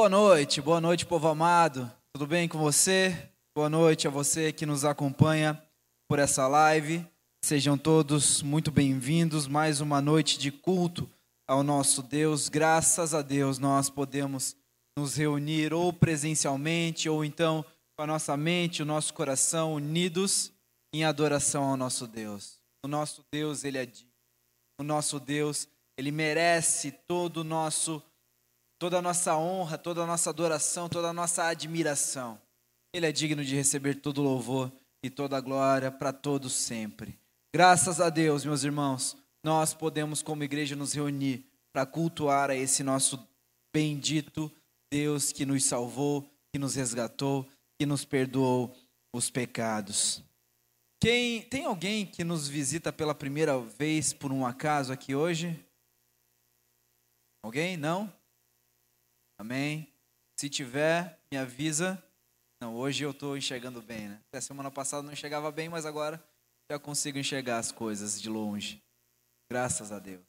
Boa noite, boa noite, povo amado. Tudo bem com você? Boa noite a você que nos acompanha por essa live. Sejam todos muito bem-vindos. Mais uma noite de culto ao nosso Deus. Graças a Deus nós podemos nos reunir ou presencialmente ou então com a nossa mente, o nosso coração unidos em adoração ao nosso Deus. O nosso Deus, ele é digno. O nosso Deus, ele merece todo o nosso toda a nossa honra, toda a nossa adoração, toda a nossa admiração. Ele é digno de receber todo louvor e toda a glória para todos sempre. Graças a Deus, meus irmãos, nós podemos como igreja nos reunir para cultuar a esse nosso bendito Deus que nos salvou, que nos resgatou, que nos perdoou os pecados. Quem tem alguém que nos visita pela primeira vez por um acaso aqui hoje? Alguém? Não? Amém? Se tiver, me avisa. Não, hoje eu estou enxergando bem, né? Até semana passada não enxergava bem, mas agora já consigo enxergar as coisas de longe. Graças a Deus.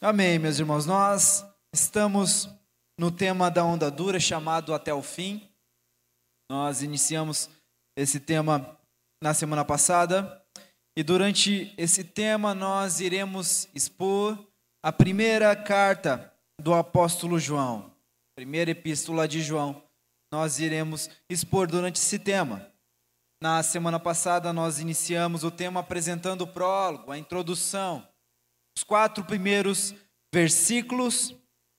Amém, meus irmãos. Nós estamos no tema da onda dura chamado Até o Fim. Nós iniciamos esse tema na semana passada e durante esse tema nós iremos expor a primeira carta do apóstolo João, primeira epístola de João, nós iremos expor durante esse tema. Na semana passada nós iniciamos o tema apresentando o prólogo, a introdução, os quatro primeiros versículos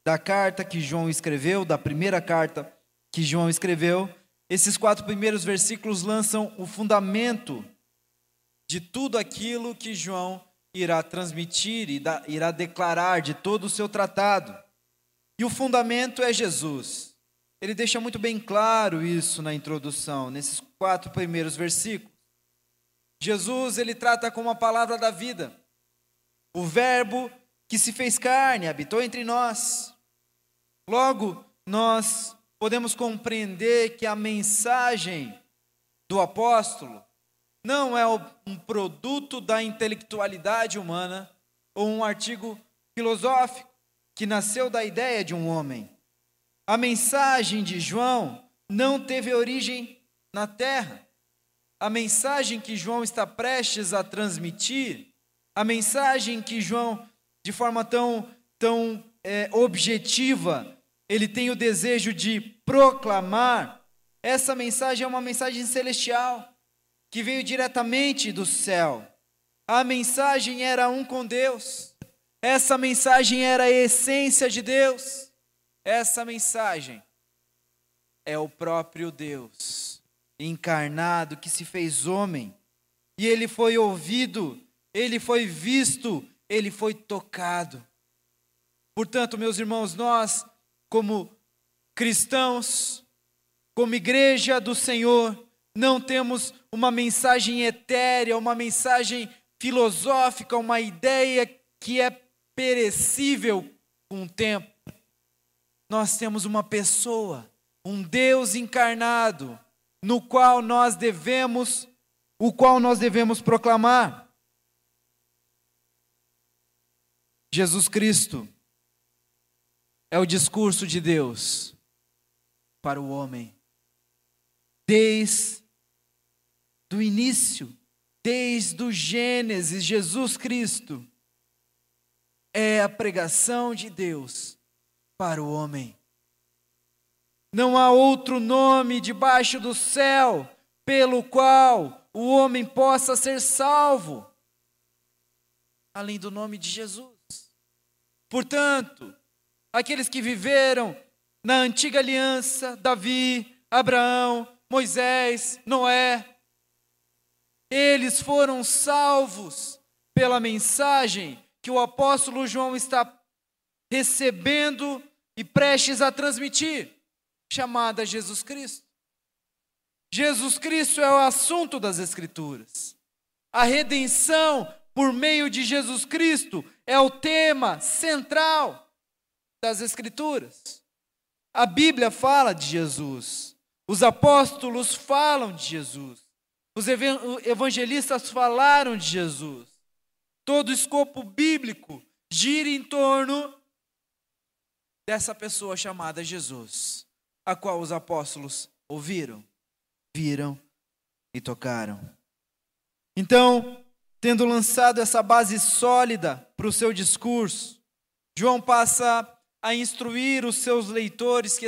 da carta que João escreveu, da primeira carta que João escreveu. Esses quatro primeiros versículos lançam o fundamento de tudo aquilo que João irá transmitir e irá declarar de todo o seu tratado. E o fundamento é Jesus. Ele deixa muito bem claro isso na introdução, nesses quatro primeiros versículos. Jesus, ele trata como a palavra da vida. O verbo que se fez carne, habitou entre nós. Logo, nós podemos compreender que a mensagem do apóstolo não é um produto da intelectualidade humana ou um artigo filosófico que nasceu da ideia de um homem. A mensagem de João não teve origem na terra. A mensagem que João está prestes a transmitir, a mensagem que João, de forma tão, tão é, objetiva, ele tem o desejo de proclamar, essa mensagem é uma mensagem celestial, que veio diretamente do céu. A mensagem era um com Deus. Essa mensagem era a essência de Deus. Essa mensagem é o próprio Deus encarnado que se fez homem. E ele foi ouvido, ele foi visto, ele foi tocado. Portanto, meus irmãos, nós, como cristãos, como igreja do Senhor, não temos uma mensagem etérea, uma mensagem filosófica, uma ideia que é perecível com o tempo. Nós temos uma pessoa, um Deus encarnado, no qual nós devemos, o qual nós devemos proclamar. Jesus Cristo é o discurso de Deus para o homem. Desde o início, desde o Gênesis, Jesus Cristo é a pregação de Deus para o homem. Não há outro nome debaixo do céu pelo qual o homem possa ser salvo, além do nome de Jesus. Portanto, aqueles que viveram na antiga aliança, Davi, Abraão, Moisés, Noé, eles foram salvos pela mensagem que o apóstolo João está recebendo e prestes a transmitir, chamada Jesus Cristo. Jesus Cristo é o assunto das Escrituras. A redenção por meio de Jesus Cristo é o tema central das Escrituras. A Bíblia fala de Jesus, os apóstolos falam de Jesus, os evangelistas falaram de Jesus. Todo o escopo bíblico gira em torno dessa pessoa chamada Jesus, a qual os apóstolos ouviram, viram e tocaram. Então, tendo lançado essa base sólida para o seu discurso, João passa a instruir os seus leitores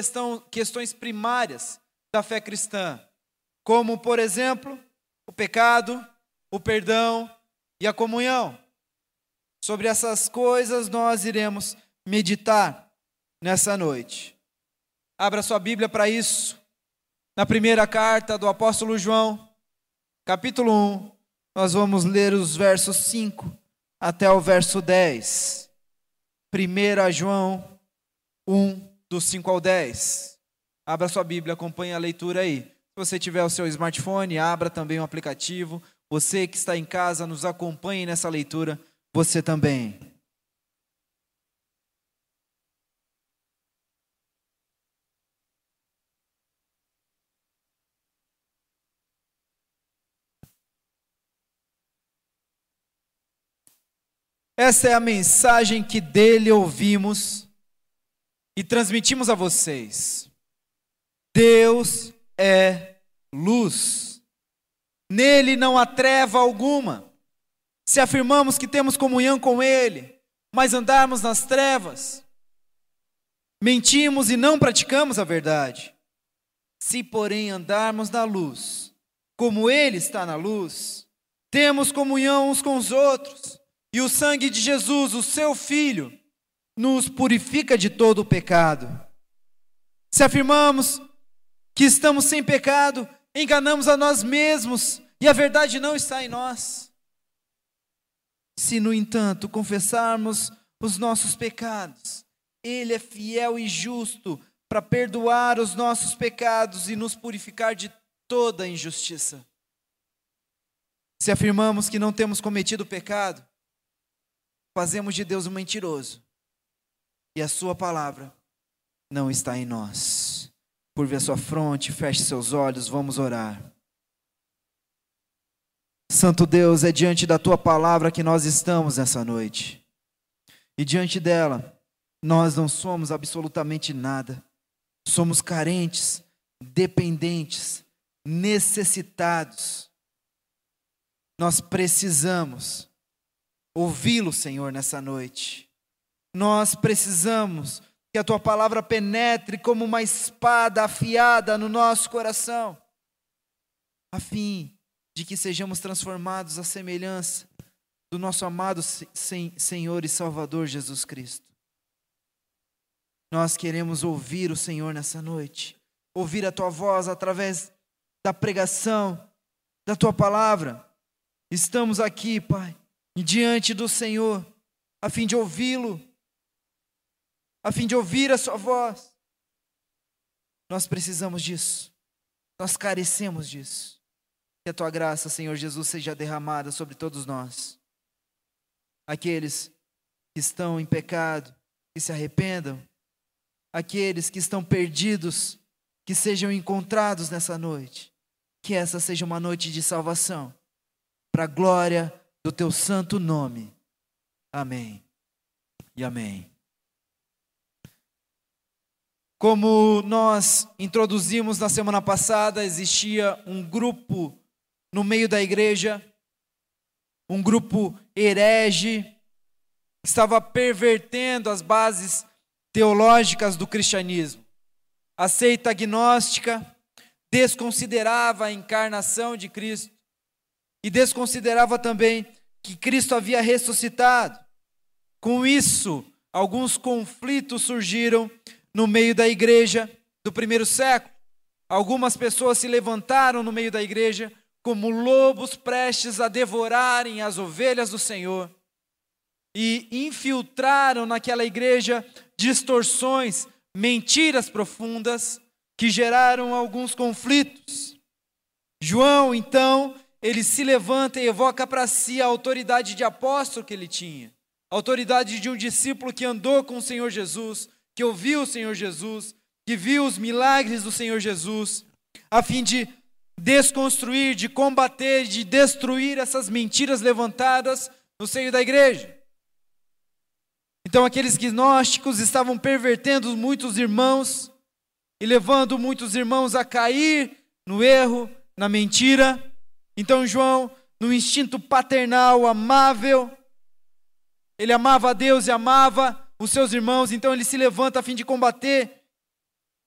questões primárias da fé cristã, como, por exemplo, o pecado, o perdão e a comunhão. Sobre essas coisas nós iremos meditar nessa noite. Abra sua Bíblia para isso. Na primeira carta do apóstolo João, capítulo 1, nós vamos ler os versos 5 até o verso 10. 1 João 1, do 5 ao 10. Abra sua Bíblia, acompanhe a leitura aí. Se você tiver o seu smartphone, abra também o aplicativo. Você que está em casa, nos acompanhe nessa leitura, você também. Essa é a mensagem que dele ouvimos e transmitimos a vocês. Deus é luz. Nele não há treva alguma. Se afirmamos que temos comunhão com Ele, mas andarmos nas trevas, mentimos e não praticamos a verdade. Se, porém, andarmos na luz, como Ele está na luz, temos comunhão uns com os outros, e o sangue de Jesus, o Seu Filho, nos purifica de todo o pecado. Se afirmamos que estamos sem pecado, enganamos a nós mesmos e a verdade não está em nós. Se, no entanto, confessarmos os nossos pecados, Ele é fiel e justo para perdoar os nossos pecados e nos purificar de toda injustiça. Se afirmamos que não temos cometido pecado, fazemos de Deus um mentiroso e a Sua palavra não está em nós. Curve a sua fronte, feche seus olhos, vamos orar. Santo Deus, é diante da tua palavra que nós estamos nessa noite. E diante dela, nós não somos absolutamente nada. Somos carentes, dependentes, necessitados. Nós precisamos ouvi-lo, Senhor, nessa noite. Nós precisamos que a tua palavra penetre como uma espada afiada no nosso coração, a fim de que sejamos transformados à semelhança do nosso amado Senhor e Salvador Jesus Cristo. Nós queremos ouvir o Senhor nessa noite, ouvir a tua voz através da pregação da tua palavra. Estamos aqui, Pai, diante do Senhor, a fim de ouvi-lo a fim de ouvir a Sua voz. Nós precisamos disso, nós carecemos disso. Que a Tua graça, Senhor Jesus, seja derramada sobre todos nós. Aqueles que estão em pecado, que se arrependam. Aqueles que estão perdidos, que sejam encontrados nessa noite. Que essa seja uma noite de salvação, para a glória do Teu santo nome. Amém e amém. Como nós introduzimos na semana passada, existia um grupo no meio da igreja, um grupo herege, estava pervertendo as bases teológicas do cristianismo. A seita agnóstica desconsiderava a encarnação de Cristo e desconsiderava também que Cristo havia ressuscitado. Com isso, alguns conflitos surgiram no meio da igreja do primeiro século. Algumas pessoas se levantaram no meio da igreja como lobos prestes a devorarem as ovelhas do Senhor e infiltraram naquela igreja distorções, mentiras profundas que geraram alguns conflitos. João, então, ele se levanta e evoca para si a autoridade de apóstolo que ele tinha, a autoridade de um discípulo que andou com o Senhor Jesus, que ouviu o Senhor Jesus, que viu os milagres do Senhor Jesus, a fim de desconstruir, de combater, de destruir essas mentiras levantadas no seio da igreja. Então aqueles gnósticos estavam pervertendo muitos irmãos e levando muitos irmãos a cair no erro, na mentira. Então João, no instinto paternal, amável, ele amava a Deus e amava os seus irmãos, então ele se levanta a fim de combater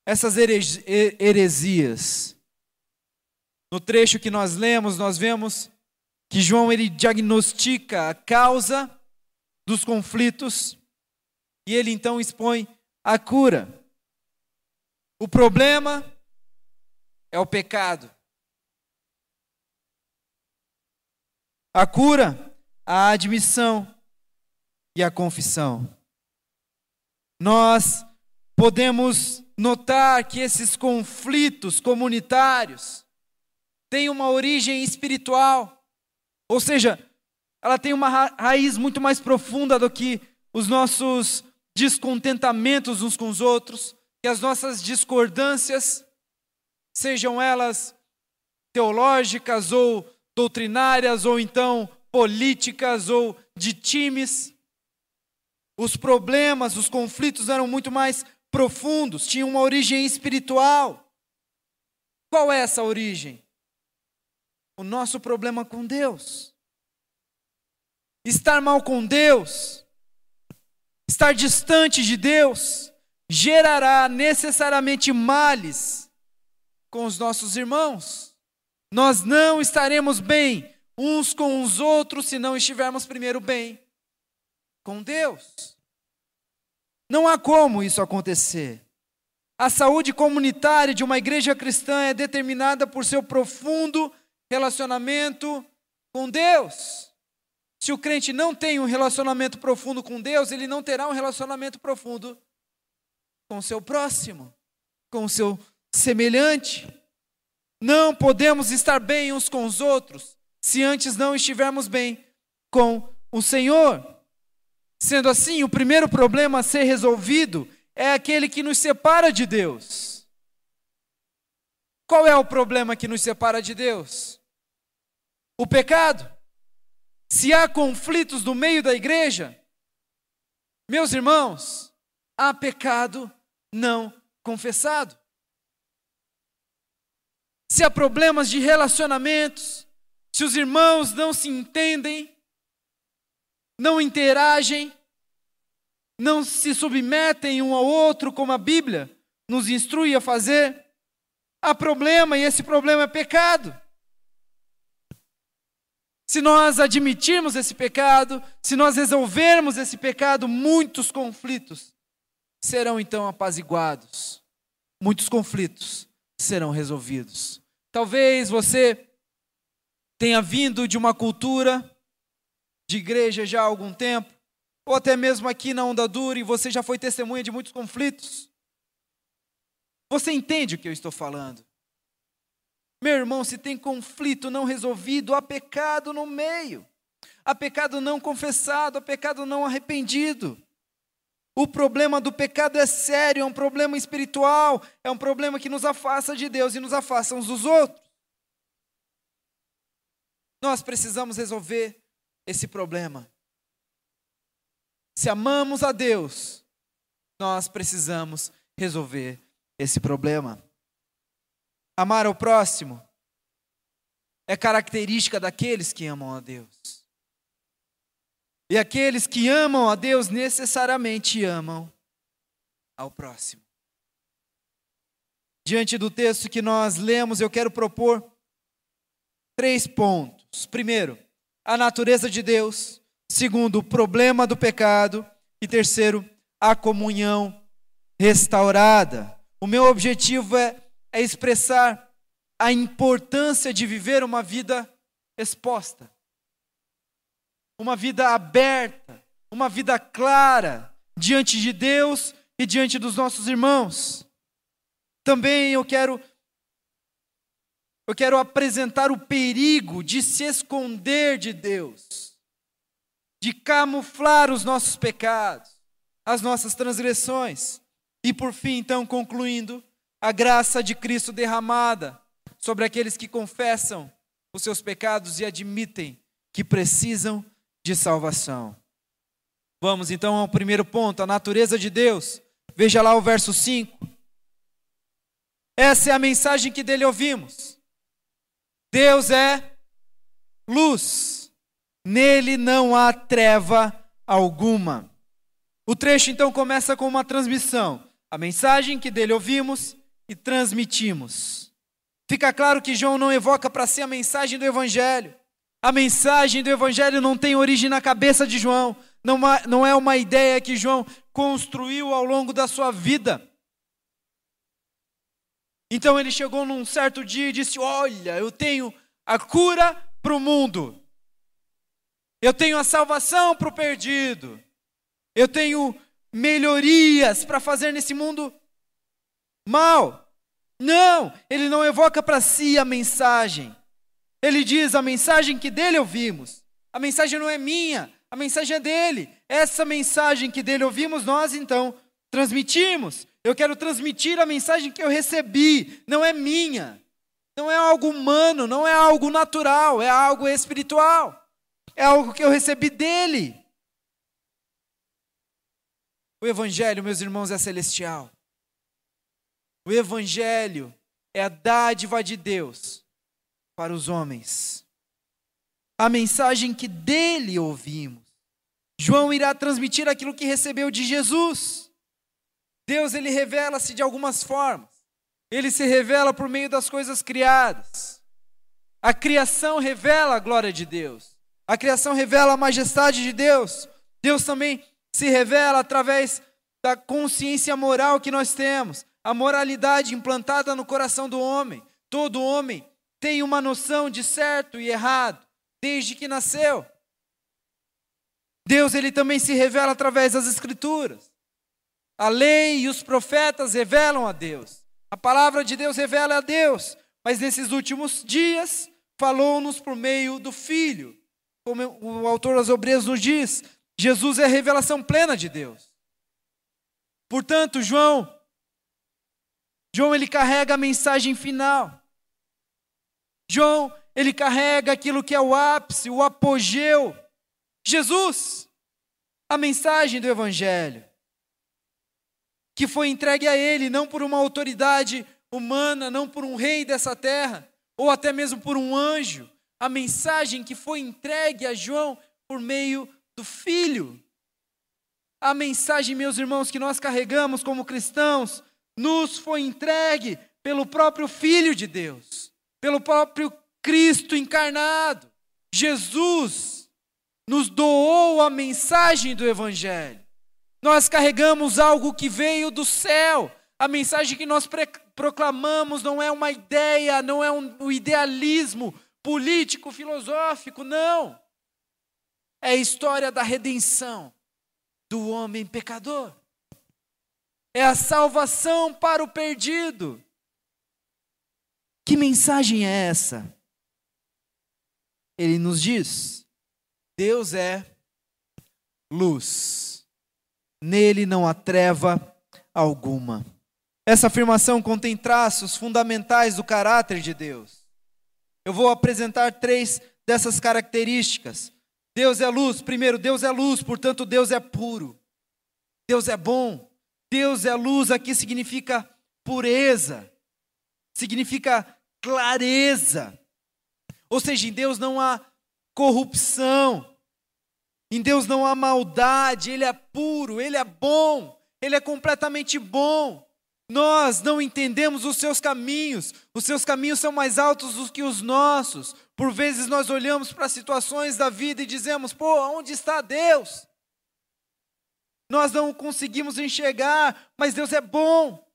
essas heresias. No trecho que nós lemos, nós vemos que João ele diagnostica a causa dos conflitos e ele então expõe a cura. O problema é o pecado. A cura, a admissão e a confissão. Nós podemos notar que esses conflitos comunitários têm uma origem espiritual, ou seja, ela tem uma ra raiz muito mais profunda do que os nossos descontentamentos uns com os outros, que as nossas discordâncias, sejam elas teológicas ou doutrinárias, ou então políticas ou de times, os problemas, os conflitos eram muito mais profundos, tinham uma origem espiritual. Qual é essa origem? O nosso problema com Deus. Estar mal com Deus, estar distante de Deus, gerará necessariamente males com os nossos irmãos. Nós não estaremos bem uns com os outros se não estivermos primeiro bem com Deus. Não há como isso acontecer. A saúde comunitária de uma igreja cristã é determinada por seu profundo relacionamento com Deus. Se o crente não tem um relacionamento profundo com Deus, ele não terá um relacionamento profundo com o seu próximo, com o seu semelhante. Não podemos estar bem uns com os outros se antes não estivermos bem com o Senhor. Sendo assim, o primeiro problema a ser resolvido é aquele que nos separa de Deus. Qual é o problema que nos separa de Deus? O pecado. Se há conflitos no meio da igreja, meus irmãos, há pecado não confessado. Se há problemas de relacionamentos, se os irmãos não se entendem, não interagem, não se submetem um ao outro, como a Bíblia nos instrui a fazer, há problema e esse problema é pecado. Se nós admitirmos esse pecado, se nós resolvermos esse pecado, muitos conflitos serão então apaziguados, muitos conflitos serão resolvidos. Talvez você tenha vindo de uma cultura de igreja já há algum tempo, ou até mesmo aqui na Onda Dura, e você já foi testemunha de muitos conflitos. Você entende o que eu estou falando? Meu irmão, se tem conflito não resolvido, há pecado no meio, há pecado não confessado, há pecado não arrependido. O problema do pecado é sério, é um problema espiritual, é um problema que nos afasta de Deus e nos afasta uns dos outros. Nós precisamos resolver esse problema. Se amamos a Deus, nós precisamos resolver esse problema. Amar ao próximo é característica daqueles que amam a Deus. E aqueles que amam a Deus necessariamente amam ao próximo. Diante do texto que nós lemos, eu quero propor três pontos. Primeiro, a natureza de Deus. Segundo, o problema do pecado. E terceiro, a comunhão restaurada. O meu objetivo é, é expressar a importância de viver uma vida exposta, uma vida aberta, uma vida clara diante de Deus e diante dos nossos irmãos. Também eu quero eu quero apresentar o perigo de se esconder de Deus, de camuflar os nossos pecados, as nossas transgressões. E por fim, então, concluindo, a graça de Cristo derramada sobre aqueles que confessam os seus pecados e admitem que precisam de salvação. Vamos então ao primeiro ponto, a natureza de Deus. Veja lá o verso 5. Essa é a mensagem que dele ouvimos. Deus é luz, nele não há treva alguma. O trecho então começa com uma transmissão, a mensagem que dele ouvimos e transmitimos. Fica claro que João não evoca para si a mensagem do Evangelho. A mensagem do Evangelho não tem origem na cabeça de João, não é uma ideia que João construiu ao longo da sua vida. Então ele chegou num certo dia e disse: Olha, eu tenho a cura para o mundo, eu tenho a salvação para o perdido, eu tenho melhorias para fazer nesse mundo mal. Não, ele não evoca para si a mensagem. Ele diz a mensagem que dele ouvimos. A mensagem não é minha, a mensagem é dele. Essa mensagem que dele ouvimos, nós então transmitimos. Eu quero transmitir a mensagem que eu recebi, não é minha. Não é algo humano, não é algo natural, é algo espiritual. É algo que eu recebi dele. O Evangelho, meus irmãos, é celestial. O Evangelho é a dádiva de Deus para os homens. A mensagem que dele ouvimos. João irá transmitir aquilo que recebeu de Jesus. Deus ele revela-se de algumas formas. Ele se revela por meio das coisas criadas. A criação revela a glória de Deus. A criação revela a majestade de Deus. Deus também se revela através da consciência moral que nós temos, a moralidade implantada no coração do homem. Todo homem tem uma noção de certo e errado desde que nasceu. Deus ele também se revela através das escrituras. A lei e os profetas revelam a Deus. A palavra de Deus revela a Deus, mas nesses últimos dias falou-nos por meio do Filho. Como o autor das Obreiras nos diz, Jesus é a revelação plena de Deus. Portanto, João, João ele carrega a mensagem final. João, ele carrega aquilo que é o ápice, o apogeu. Jesus, a mensagem do evangelho, que foi entregue a ele não por uma autoridade humana, não por um rei dessa terra, ou até mesmo por um anjo, a mensagem que foi entregue a João por meio do Filho. A mensagem, meus irmãos, que nós carregamos como cristãos, nos foi entregue pelo próprio Filho de Deus, pelo próprio Cristo encarnado. Jesus nos doou a mensagem do Evangelho. Nós carregamos algo que veio do céu. A mensagem que nós proclamamos não é uma ideia, não é um idealismo político, filosófico, não é a história da redenção do homem pecador. É a salvação para o perdido. Que mensagem é essa? Ele nos diz: Deus é luz, nele não há treva alguma. Essa afirmação contém traços fundamentais do caráter de Deus. Eu vou apresentar três dessas características Deus é luz. Primeiro, Deus é luz, portanto, Deus é puro. Deus é bom. Deus é luz aqui significa pureza, significa clareza. Ou seja, em Deus não há corrupção, em Deus não há maldade, Ele é puro, Ele é bom, Ele é completamente bom. Nós não entendemos os seus caminhos, os seus caminhos são mais altos do que os nossos. Por vezes nós olhamos para situações da vida e dizemos: pô, onde está Deus? Nós não conseguimos enxergar, mas Deus é bom,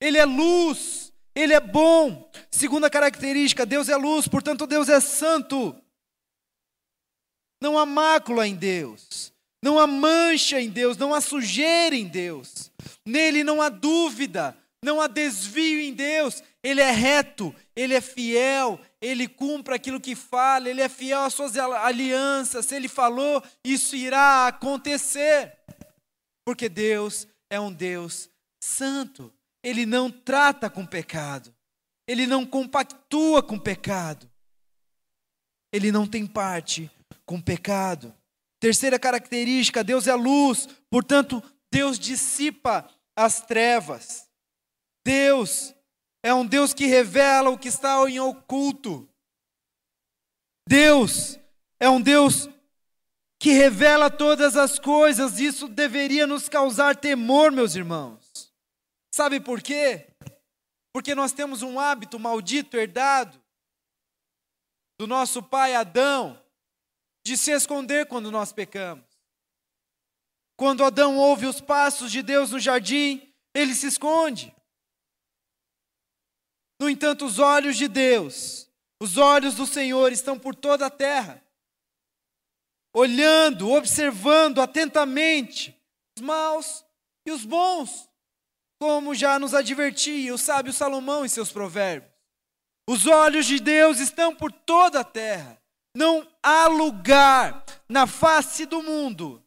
Ele é luz, Ele é bom. Segunda característica: Deus é luz, portanto, Deus é santo. Não há mácula em Deus, não há mancha em Deus, não há sujeira em Deus. Nele não há dúvida, não há desvio em Deus. Ele é reto, ele é fiel, ele cumpre aquilo que fala, ele é fiel às suas alianças. Se ele falou, isso irá acontecer. Porque Deus é um Deus santo. Ele não trata com pecado. Ele não compactua com pecado. Ele não tem parte com pecado. Terceira característica: Deus é luz, portanto, Deus dissipa as trevas. Deus é um Deus que revela o que está em oculto. Deus é um Deus que revela todas as coisas. Isso deveria nos causar temor, meus irmãos. Sabe por quê? Porque nós temos um hábito maldito herdado do nosso pai Adão de se esconder quando nós pecamos. Quando Adão ouve os passos de Deus no jardim, ele se esconde. No entanto, os olhos de Deus, os olhos do Senhor estão por toda a terra, olhando, observando atentamente os maus e os bons, como já nos advertia o sábio Salomão em seus provérbios. Os olhos de Deus estão por toda a terra. Não há lugar na face do mundo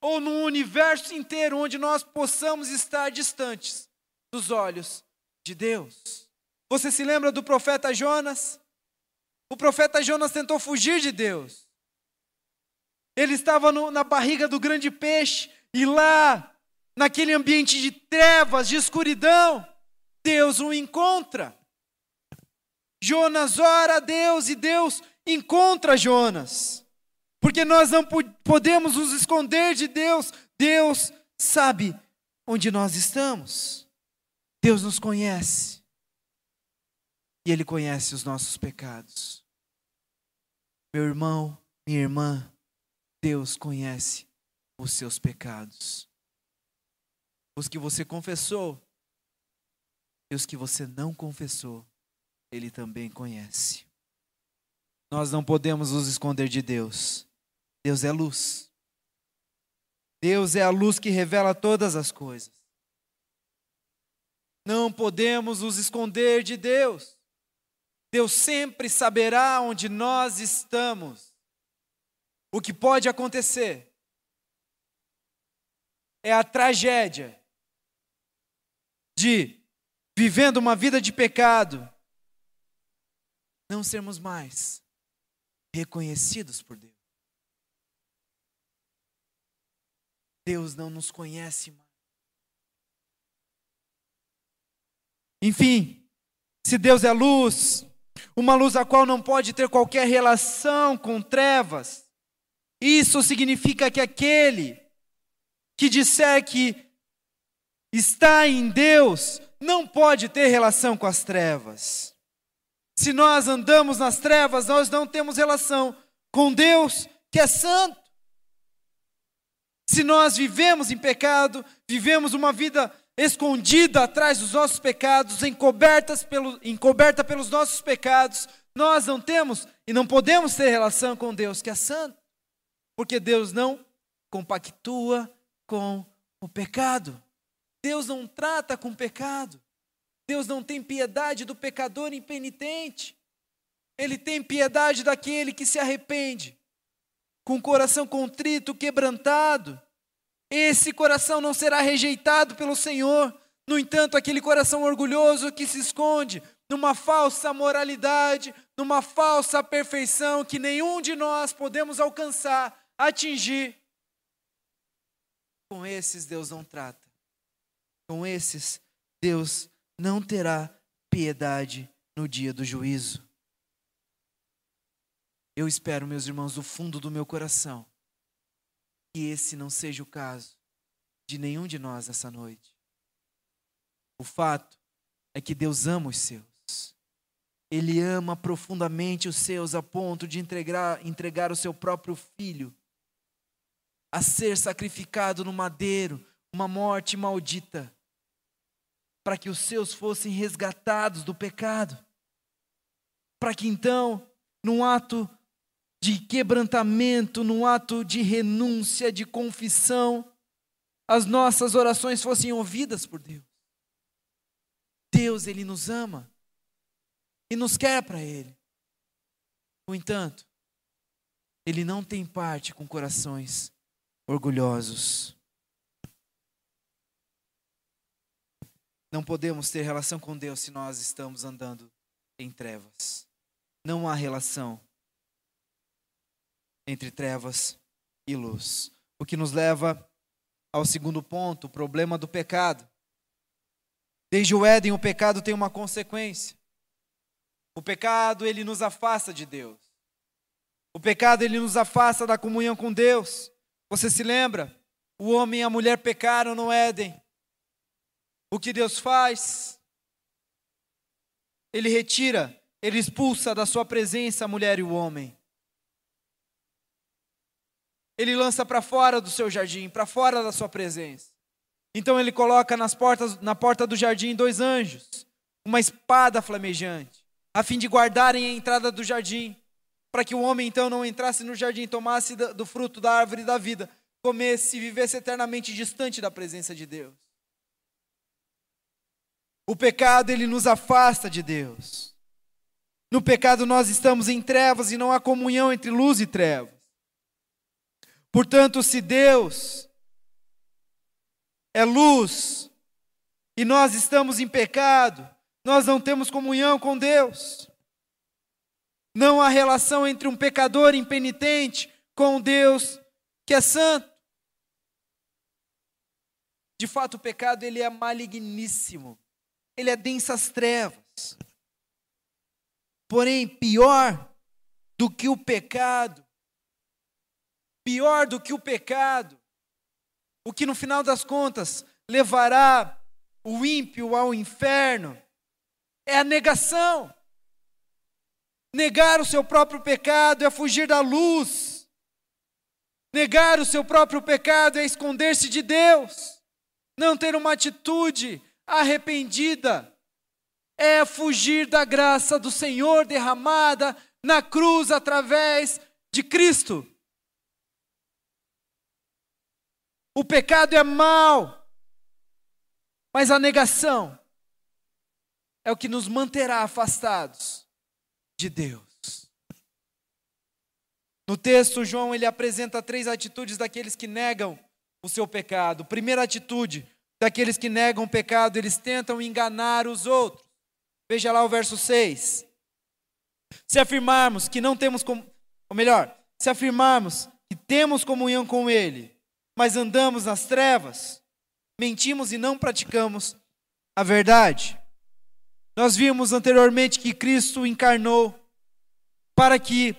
ou no universo inteiro onde nós possamos estar distantes dos olhos de Deus. Você se lembra do profeta Jonas? O profeta Jonas tentou fugir de Deus. Ele estava no, na barriga do grande peixe e lá, naquele ambiente de trevas, de escuridão, Deus o encontra. Jonas ora a Deus e Deus encontra Jonas. Porque nós não podemos nos esconder de Deus. Deus sabe onde nós estamos. Deus nos conhece. E Ele conhece os nossos pecados. Meu irmão, minha irmã, Deus conhece os seus pecados. Os que você confessou e os que você não confessou, Ele também conhece. Nós não podemos nos esconder de Deus. Deus é luz. Deus é a luz que revela todas as coisas. Não podemos nos esconder de Deus. Deus sempre saberá onde nós estamos. O que pode acontecer é a tragédia de, vivendo uma vida de pecado, não sermos mais reconhecidos por Deus. Deus não nos conhece mais. Enfim, se Deus é luz, uma luz a qual não pode ter qualquer relação com trevas, isso significa que aquele que disser que está em Deus não pode ter relação com as trevas. Se nós andamos nas trevas, nós não temos relação com Deus, que é santo. Se nós vivemos em pecado, vivemos uma vida escondida atrás dos nossos pecados, encobertas pelo, encoberta pelos nossos pecados, nós não temos e não podemos ter relação com Deus, que é santo, porque Deus não compactua com o pecado. Deus não trata com o pecado. Deus não tem piedade do pecador impenitente. Ele tem piedade daquele que se arrepende, com o coração contrito, quebrantado. Esse coração não será rejeitado pelo Senhor. No entanto, aquele coração orgulhoso que se esconde numa falsa moralidade, numa falsa perfeição que nenhum de nós podemos alcançar, atingir. Com esses Deus não trata. Com esses Deus não terá piedade no dia do juízo. Eu espero, meus irmãos, do fundo do meu coração, que esse não seja o caso de nenhum de nós essa noite. O fato é que Deus ama os seus. Ele ama profundamente os seus a ponto de entregar, entregar o seu próprio filho a ser sacrificado no madeiro, uma morte maldita para que os seus fossem resgatados do pecado. Para que então, num ato de quebrantamento, num ato de renúncia, de confissão, as nossas orações fossem ouvidas por Deus. Deus, Ele nos ama e nos quer para Ele. No entanto, Ele não tem parte com corações orgulhosos. Não podemos ter relação com Deus se nós estamos andando em trevas. Não há relação entre trevas e luz. O que nos leva ao segundo ponto, o problema do pecado. Desde o Éden, o pecado tem uma consequência. O pecado, ele nos afasta de Deus. O pecado, ele nos afasta da comunhão com Deus. Você se lembra? O homem e a mulher pecaram no Éden. O que Deus faz? Ele retira, ele expulsa da sua presença a mulher e o homem. Ele lança para fora do seu jardim, para fora da sua presença. Então ele coloca nas portas, na porta do jardim dois anjos, uma espada flamejante, a fim de guardarem a entrada do jardim, para que o homem então não entrasse no jardim, tomasse do fruto da árvore da vida, comesse e vivesse eternamente distante da presença de Deus. O pecado ele nos afasta de Deus. No pecado nós estamos em trevas e não há comunhão entre luz e trevas. Portanto, se Deus é luz e nós estamos em pecado, nós não temos comunhão com Deus. Não há relação entre um pecador impenitente com Deus que é santo. De fato, o pecado ele é maligníssimo. Ele é densas trevas. Porém, pior do que o pecado pior do que o pecado, o que no final das contas levará o ímpio ao inferno, é a negação. Negar o seu próprio pecado é fugir da luz. Negar o seu próprio pecado é esconder-se de Deus. Não ter uma atitude arrependida é fugir da graça do Senhor derramada na cruz através de Cristo. O pecado é mal, mas a negação é o que nos manterá afastados de Deus. No texto, João ele apresenta três atitudes daqueles que negam o seu pecado. Primeira atitude daqueles que negam o pecado, eles tentam enganar os outros. Veja lá o verso 6. Se afirmarmos que não temos, com... ou melhor, se afirmarmos que temos comunhão com Ele, mas andamos nas trevas, mentimos e não praticamos a verdade. Nós vimos anteriormente que Cristo encarnou para que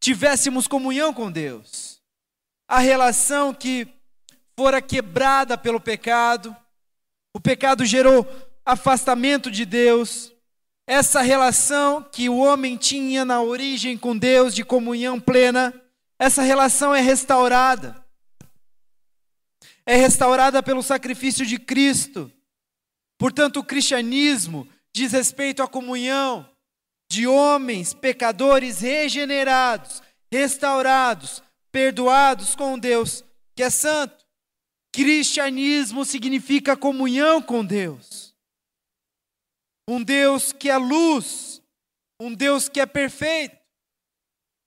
tivéssemos comunhão com Deus. A relação que fora quebrada pelo pecado, o pecado gerou afastamento de Deus. Essa relação que o homem tinha na origem com Deus, de comunhão plena, essa relação é restaurada é restaurada pelo sacrifício de Cristo. Portanto, o cristianismo diz respeito à comunhão de homens pecadores regenerados, restaurados, perdoados com Deus, que é santo. Cristianismo significa comunhão com Deus. Um Deus que é luz, um Deus que é perfeito.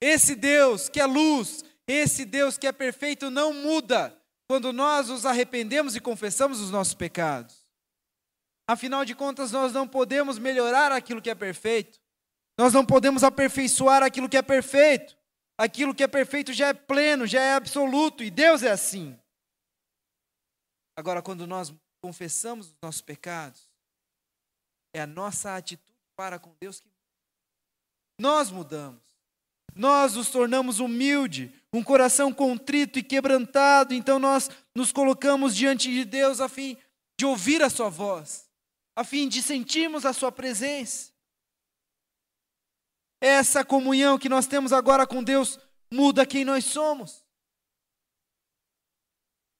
Esse Deus que é luz, esse Deus que é perfeito não muda quando nós nos arrependemos e confessamos os nossos pecados. Afinal de contas, nós não podemos melhorar aquilo que é perfeito. Nós não podemos aperfeiçoar aquilo que é perfeito. Aquilo que é perfeito já é pleno, já é absoluto, e Deus é assim. Agora, quando nós confessamos os nossos pecados, é a nossa atitude para com Deus que nós mudamos. Nós nos tornamos humilde, um coração contrito e quebrantado, então nós nos colocamos diante de Deus a fim de ouvir a Sua voz, a fim de sentirmos a Sua presença. Essa comunhão que nós temos agora com Deus muda quem nós somos.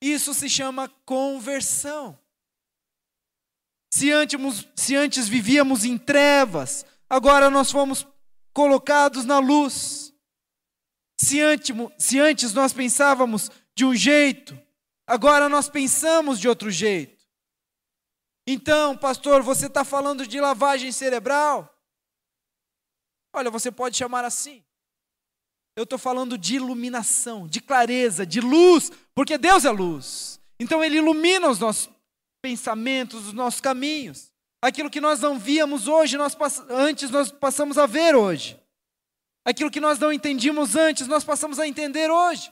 Isso se chama conversão. Se antes, se antes vivíamos em trevas, agora nós fomos colocados na luz. Se antes, se antes nós pensávamos de um jeito, agora nós pensamos de outro jeito. Então, pastor, você está falando de lavagem cerebral? Olha, você pode chamar assim. Eu estou falando de iluminação, de clareza, de luz, porque Deus é luz. Então Ele ilumina os nossos pensamentos, os nossos caminhos. Aquilo que nós não víamos hoje, nós antes nós passamos a ver hoje. Aquilo que nós não entendíamos antes, nós passamos a entender hoje.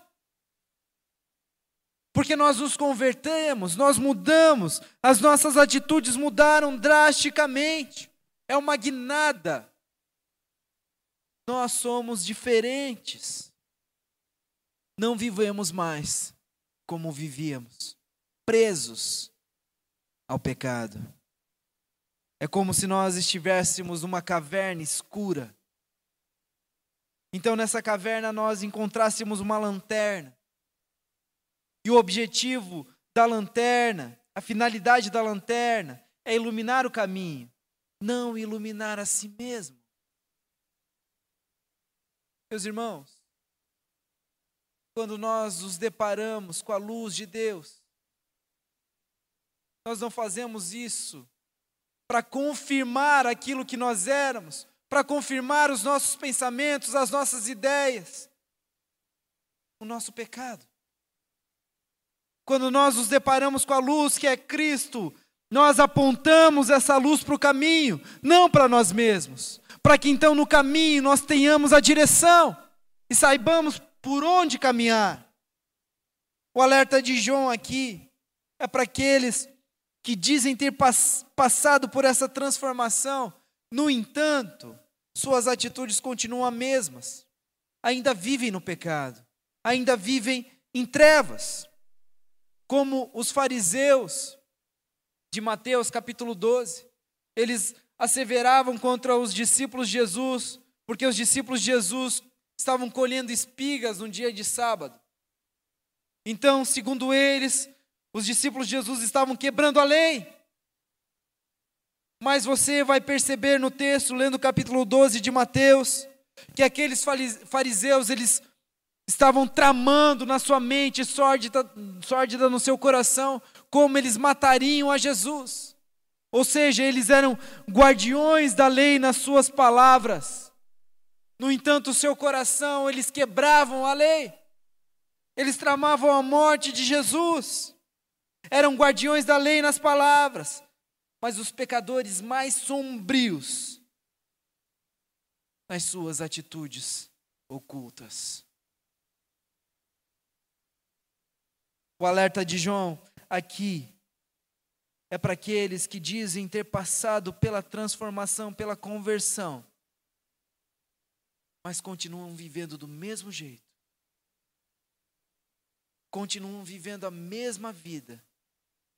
Porque nós nos convertemos, nós mudamos, as nossas atitudes mudaram drasticamente. É uma guinada. Nós somos diferentes. Não vivemos mais como vivíamos, presos ao pecado. É como se nós estivéssemos numa caverna escura. Então, nessa caverna, nós encontrássemos uma lanterna. E o objetivo da lanterna, a finalidade da lanterna, é iluminar o caminho, não iluminar a si mesmo. Meus irmãos, quando nós nos deparamos com a luz de Deus, nós não fazemos isso para confirmar aquilo que nós éramos, para confirmar os nossos pensamentos, as nossas ideias, o nosso pecado. Quando nós nos deparamos com a luz que é Cristo, nós apontamos essa luz para o caminho, não para nós mesmos, para que então no caminho nós tenhamos a direção e saibamos por onde caminhar. O alerta de João aqui é para aqueles que dizem ter pass passado por essa transformação, no entanto, suas atitudes continuam as mesmas, ainda vivem no pecado, ainda vivem em trevas como os fariseus de Mateus capítulo 12. Eles asseveravam contra os discípulos de Jesus, porque os discípulos de Jesus estavam colhendo espigas no dia de sábado. Então, segundo eles, os discípulos de Jesus estavam quebrando a lei. Mas você vai perceber no texto, lendo o capítulo 12 de Mateus, que aqueles fariseus, eles estavam tramando na sua mente, sórdida, sórdida no seu coração, como eles matariam a Jesus. Ou seja, eles eram guardiões da lei nas suas palavras. No entanto, o seu coração, eles quebravam a lei. Eles tramavam a morte de Jesus. Eram guardiões da lei nas palavras. Mas os pecadores mais sombrios nas suas atitudes ocultas. O alerta de João aqui é para aqueles que dizem ter passado pela transformação, pela conversão, mas continuam vivendo do mesmo jeito. Continuam vivendo a mesma vida,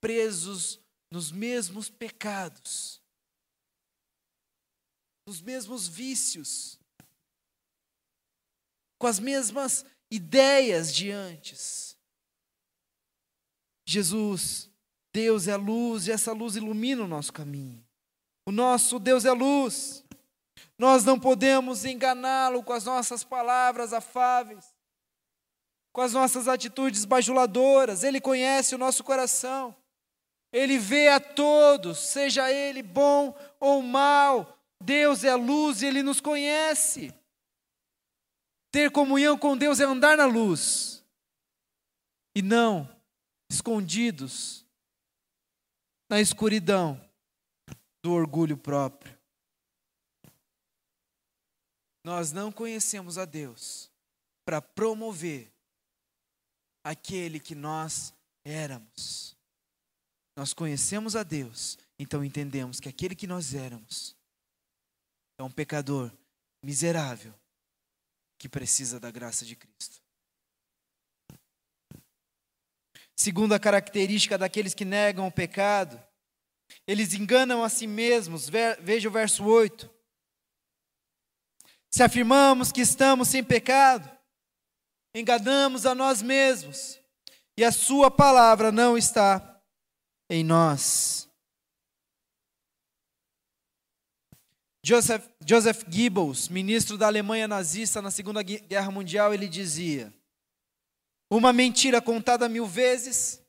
presos nos mesmos pecados, nos mesmos vícios, com as mesmas ideias de antes. Jesus, Deus é luz e essa luz ilumina o nosso caminho. O nosso Deus é luz. Nós não podemos enganá-lo com as nossas palavras afáveis, com as nossas atitudes bajuladoras. Ele conhece o nosso coração. Ele vê a todos, seja ele bom ou mal. Deus é luz e ele nos conhece. Ter comunhão com Deus é andar na luz. E não escondidos na escuridão do orgulho próprio. Nós não conhecemos a Deus para promover aquele que nós éramos. Nós conhecemos a Deus, então entendemos que aquele que nós éramos é um pecador miserável que precisa da graça de Cristo. Segunda característica daqueles que negam o pecado, eles enganam a si mesmos. Veja o verso 8. Se afirmamos que estamos sem pecado, enganamos a nós mesmos, e a Sua palavra não está em nós. Joseph, Joseph Goebbels, ministro da Alemanha nazista na Segunda Guerra Mundial, ele dizia: uma mentira contada mil vezes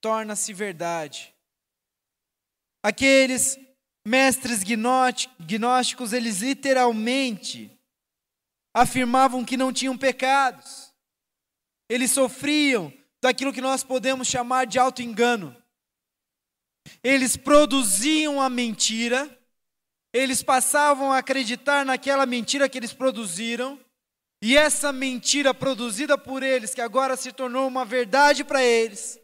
torna-se verdade. Aqueles mestres gnósticos, eles literalmente afirmavam que não tinham pecados. Eles sofriam daquilo que nós podemos chamar de auto-engano. Eles produziam a mentira, eles passavam a acreditar naquela mentira que eles produziram, E essa mentira produzida por eles, que agora se tornou uma verdade para eles,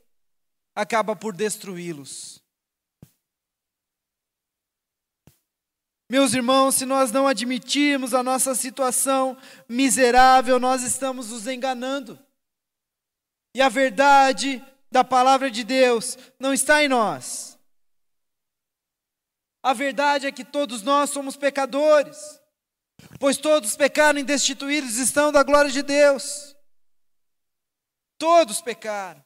acaba por destruí-los. Meus irmãos, se nós não admitirmos a nossa situação miserável, nós estamos nos enganando. E a verdade da palavra de Deus não está em nós. A verdade é que todos nós somos pecadores, pois todos pecaram e destituídos estão da glória de Deus. Todos pecaram,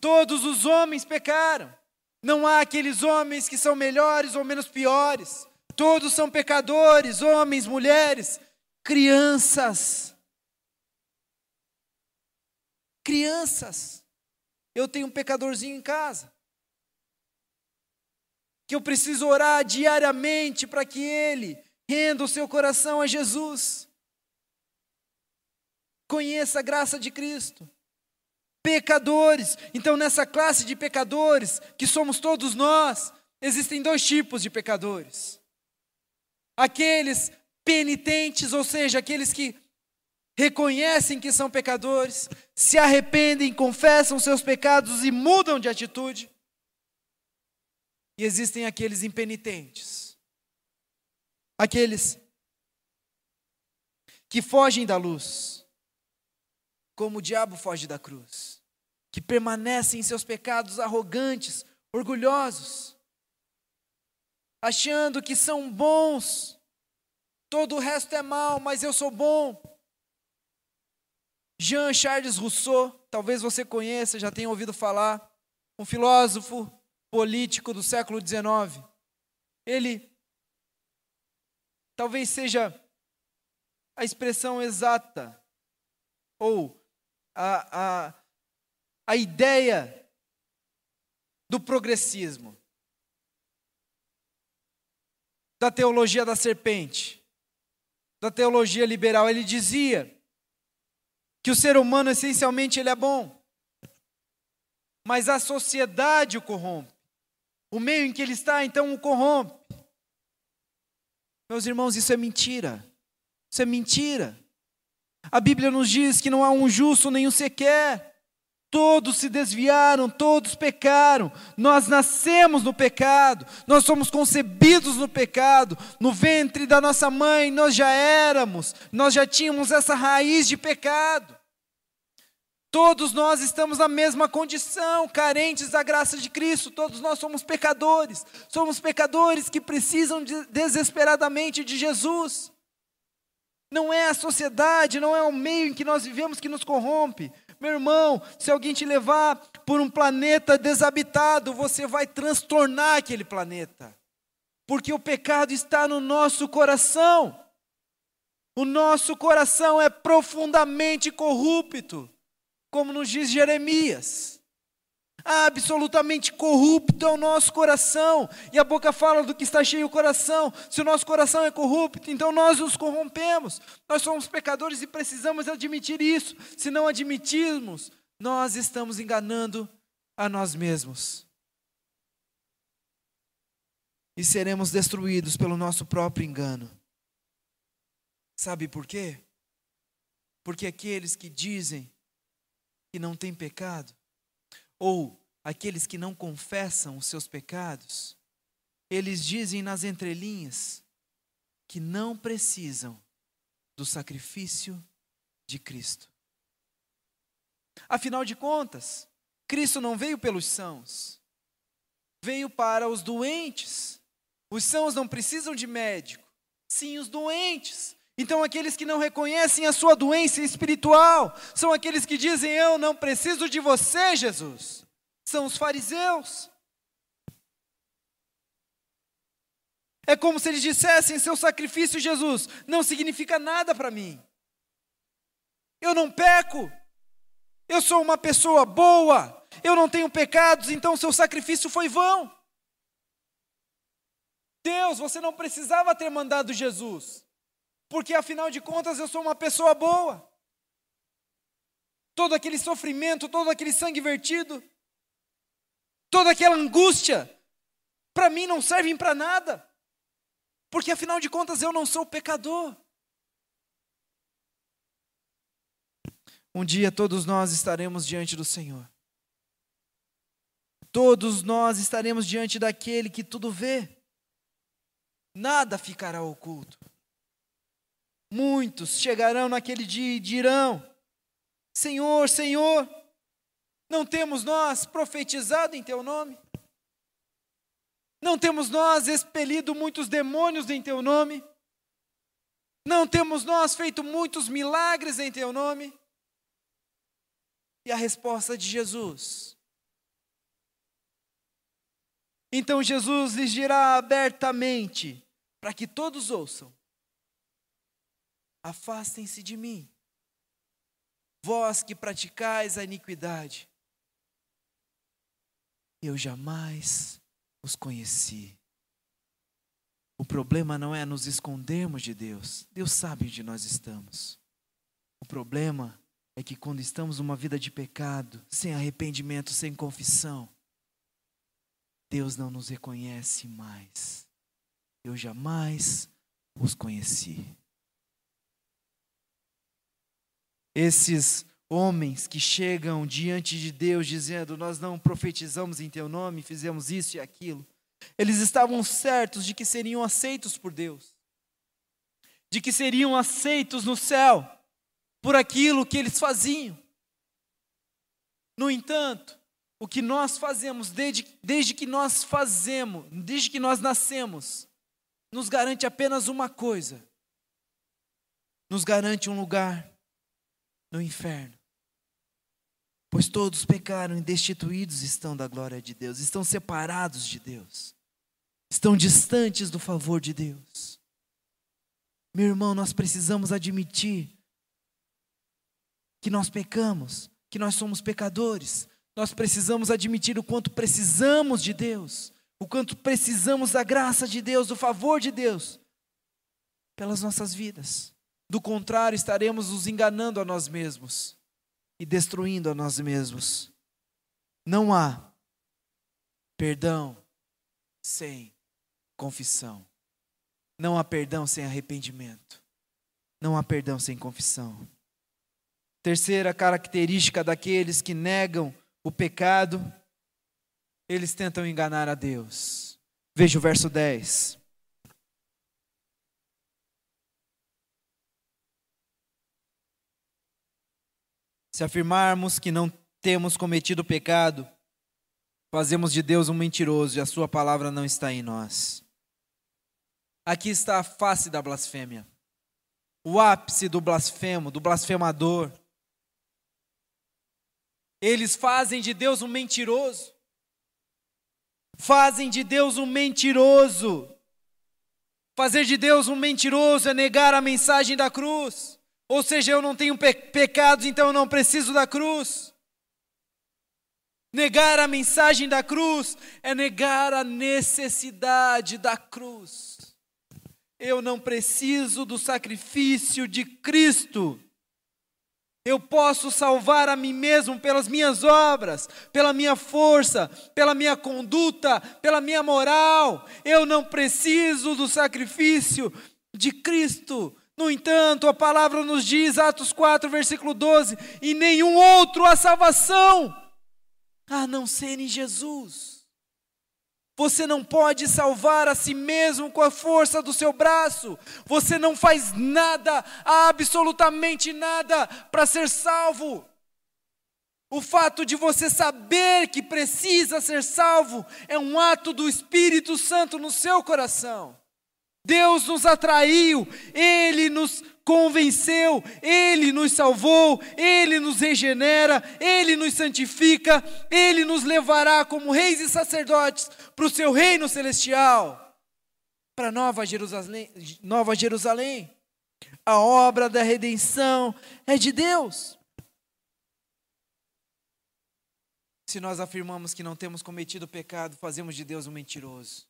todos os homens pecaram. Não há aqueles homens que são melhores ou menos piores. Todos são pecadores, homens, mulheres, crianças. Crianças. Eu tenho um pecadorzinho em casa. Que eu preciso orar diariamente para que ele renda o seu coração a Jesus. Conheça a graça de Cristo. Pecadores. Então, nessa classe de pecadores, que somos todos nós, existem dois tipos de pecadores aqueles penitentes, ou seja, aqueles que reconhecem que são pecadores, se arrependem, confessam seus pecados e mudam de atitude. E existem aqueles impenitentes, aqueles que fogem da luz, como o diabo foge da cruz, que permanecem em seus pecados arrogantes, orgulhosos achando que são bons, todo o resto é mal, mas eu sou bom. Jean Charles Rousseau, talvez você conheça, já tenha ouvido falar, um filósofo político do século XIX. Ele talvez seja a expressão exata, ou a, a, a ideia do progressismo. da teologia da serpente, da teologia liberal. Ele dizia que o ser humano essencialmente ele é bom, mas a sociedade o corrompe. O meio em que ele está, então, o corrompe. Meus irmãos, isso é mentira. Isso é mentira. A Bíblia nos diz que não há um justo nenhum sequer. Todos se desviaram, todos pecaram. Nós nascemos no pecado, nós somos concebidos no pecado. No ventre da nossa mãe nós já éramos, nós já tínhamos essa raiz de pecado. Todos nós estamos na mesma condição, carentes da graça de Cristo. Todos nós somos pecadores. Somos pecadores que precisam de, desesperadamente de Jesus. Não é a sociedade, não é o meio em que nós vivemos que nos corrompe. Meu irmão, se alguém te levar por um planeta desabitado, você vai transtornar aquele planeta. Porque o pecado está no nosso coração. O nosso coração é profundamente corrupto, como nos diz Jeremias absolutamente corrupto é o nosso coração. E a boca fala do que está cheio o coração. Se o nosso coração é corrupto, então nós nos corrompemos. Nós somos pecadores e precisamos admitir isso. Se não admitirmos, nós estamos enganando a nós mesmos. E seremos destruídos pelo nosso próprio engano. Sabe por quê? Porque aqueles que dizem que não têm pecado, ou aqueles que não confessam os seus pecados, eles dizem nas entrelinhas que não precisam do sacrifício de Cristo. Afinal de contas, Cristo não veio pelos sãos, veio para os doentes. Os sãos não precisam de médico, sim os doentes. Então, aqueles que não reconhecem a sua doença espiritual são aqueles que dizem: Eu não preciso de você, Jesus. São os fariseus. É como se eles dissessem: Seu sacrifício, Jesus, não significa nada para mim. Eu não peco. Eu sou uma pessoa boa. Eu não tenho pecados, então seu sacrifício foi vão. Deus, você não precisava ter mandado Jesus porque afinal de contas eu sou uma pessoa boa. Todo aquele sofrimento, todo aquele sangue vertido, toda aquela angústia, para mim não servem para nada, porque afinal de contas eu não sou pecador. um dia todos nós estaremos diante do Senhor. Todos nós estaremos diante daquele que tudo vê. Nada ficará oculto. Muitos chegarão naquele dia e dirão: Senhor, Senhor, não temos nós profetizado em teu nome? Não temos nós expelido muitos demônios em teu nome? Não temos nós feito muitos milagres em teu nome? E a resposta de Jesus então Jesus lhes dirá abertamente, para que todos ouçam: Afastem-se de mim, vós que praticais a iniquidade, eu jamais os conheci. O problema não é nos escondermos de Deus, Deus sabe onde nós estamos. O problema é que quando estamos numa vida de pecado, sem arrependimento, sem confissão, Deus não nos reconhece mais. Eu jamais os conheci. Esses homens que chegam diante de Deus dizendo: Nós não profetizamos em teu nome, fizemos isso e aquilo. Eles estavam certos de que seriam aceitos por Deus, de que seriam aceitos no céu por aquilo que eles faziam. No entanto, o que nós fazemos desde, desde que nós fazemos, desde que nós nascemos, nos garante apenas uma coisa: nos garante um lugar no inferno. Pois todos pecaram e destituídos estão da glória de Deus, estão separados de Deus, estão distantes do favor de Deus. Meu irmão, nós precisamos admitir que nós pecamos, que nós somos pecadores, nós precisamos admitir o quanto precisamos de Deus, o quanto precisamos da graça de Deus, do favor de Deus, pelas nossas vidas. Do contrário, estaremos nos enganando a nós mesmos e destruindo a nós mesmos. Não há perdão sem confissão. Não há perdão sem arrependimento. Não há perdão sem confissão. Terceira característica daqueles que negam o pecado, eles tentam enganar a Deus. Veja o verso 10. Se afirmarmos que não temos cometido pecado, fazemos de Deus um mentiroso e a sua palavra não está em nós. Aqui está a face da blasfêmia. O ápice do blasfemo, do blasfemador eles fazem de Deus um mentiroso. Fazem de Deus um mentiroso. Fazer de Deus um mentiroso é negar a mensagem da cruz. Ou seja, eu não tenho pe pecados, então eu não preciso da cruz. Negar a mensagem da cruz é negar a necessidade da cruz. Eu não preciso do sacrifício de Cristo. Eu posso salvar a mim mesmo pelas minhas obras, pela minha força, pela minha conduta, pela minha moral. Eu não preciso do sacrifício de Cristo. No entanto, a palavra nos diz, Atos 4, versículo 12: e nenhum outro a salvação, a não ser em Jesus. Você não pode salvar a si mesmo com a força do seu braço. Você não faz nada, absolutamente nada, para ser salvo. O fato de você saber que precisa ser salvo é um ato do Espírito Santo no seu coração. Deus nos atraiu, Ele nos convenceu, Ele nos salvou, Ele nos regenera, Ele nos santifica, Ele nos levará como reis e sacerdotes para o seu reino celestial, para Nova Jerusalém, Nova Jerusalém. A obra da redenção é de Deus. Se nós afirmamos que não temos cometido pecado, fazemos de Deus um mentiroso.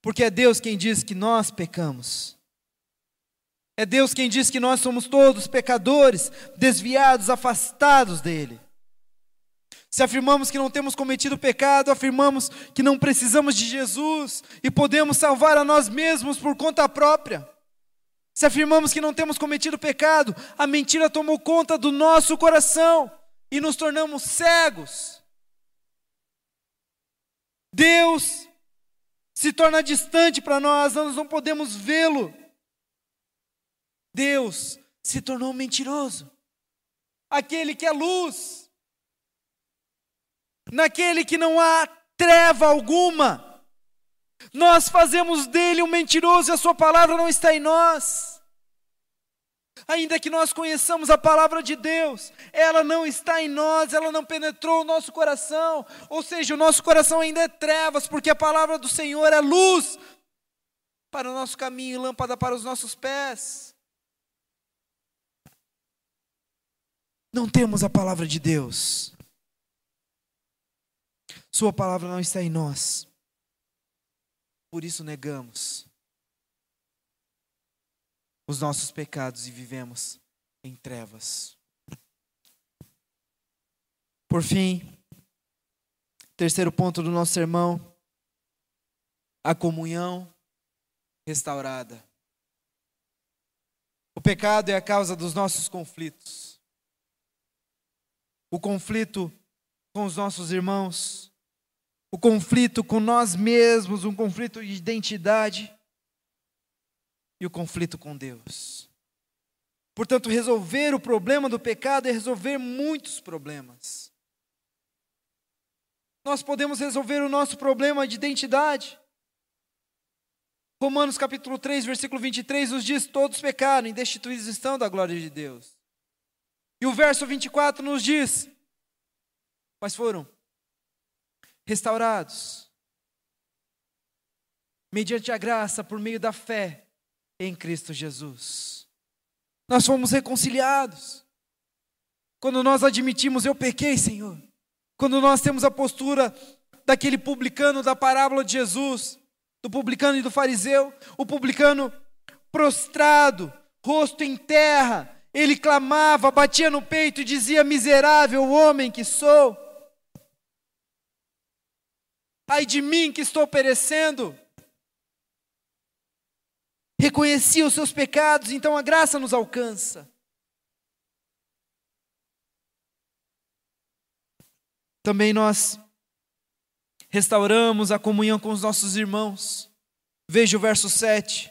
Porque é Deus quem diz que nós pecamos. É Deus quem diz que nós somos todos pecadores, desviados, afastados dele. Se afirmamos que não temos cometido pecado, afirmamos que não precisamos de Jesus e podemos salvar a nós mesmos por conta própria. Se afirmamos que não temos cometido pecado, a mentira tomou conta do nosso coração e nos tornamos cegos. Deus se torna distante para nós, nós não podemos vê-lo. Deus se tornou mentiroso. Aquele que é luz, naquele que não há treva alguma. Nós fazemos dele um mentiroso e a sua palavra não está em nós. Ainda que nós conheçamos a palavra de Deus, ela não está em nós, ela não penetrou o nosso coração. Ou seja, o nosso coração ainda é trevas, porque a palavra do Senhor é luz para o nosso caminho e lâmpada para os nossos pés. Não temos a palavra de Deus. Sua palavra não está em nós por isso negamos os nossos pecados e vivemos em trevas. Por fim, terceiro ponto do nosso sermão, a comunhão restaurada. O pecado é a causa dos nossos conflitos. O conflito com os nossos irmãos, o conflito com nós mesmos, um conflito de identidade e o conflito com Deus. Portanto, resolver o problema do pecado é resolver muitos problemas. Nós podemos resolver o nosso problema de identidade. Romanos capítulo 3, versículo 23 nos diz: Todos pecaram e destituídos estão da glória de Deus. E o verso 24 nos diz: Mas foram restaurados, mediante a graça, por meio da fé em Cristo Jesus. Nós fomos reconciliados. Quando nós admitimos, eu pequei, Senhor. Quando nós temos a postura daquele publicano da parábola de Jesus, do publicano e do fariseu, o publicano prostrado, rosto em terra, ele clamava, batia no peito e dizia: Miserável homem que sou. Ai de mim que estou perecendo. Reconhecia os seus pecados, então a graça nos alcança. Também nós restauramos a comunhão com os nossos irmãos. Veja o verso 7.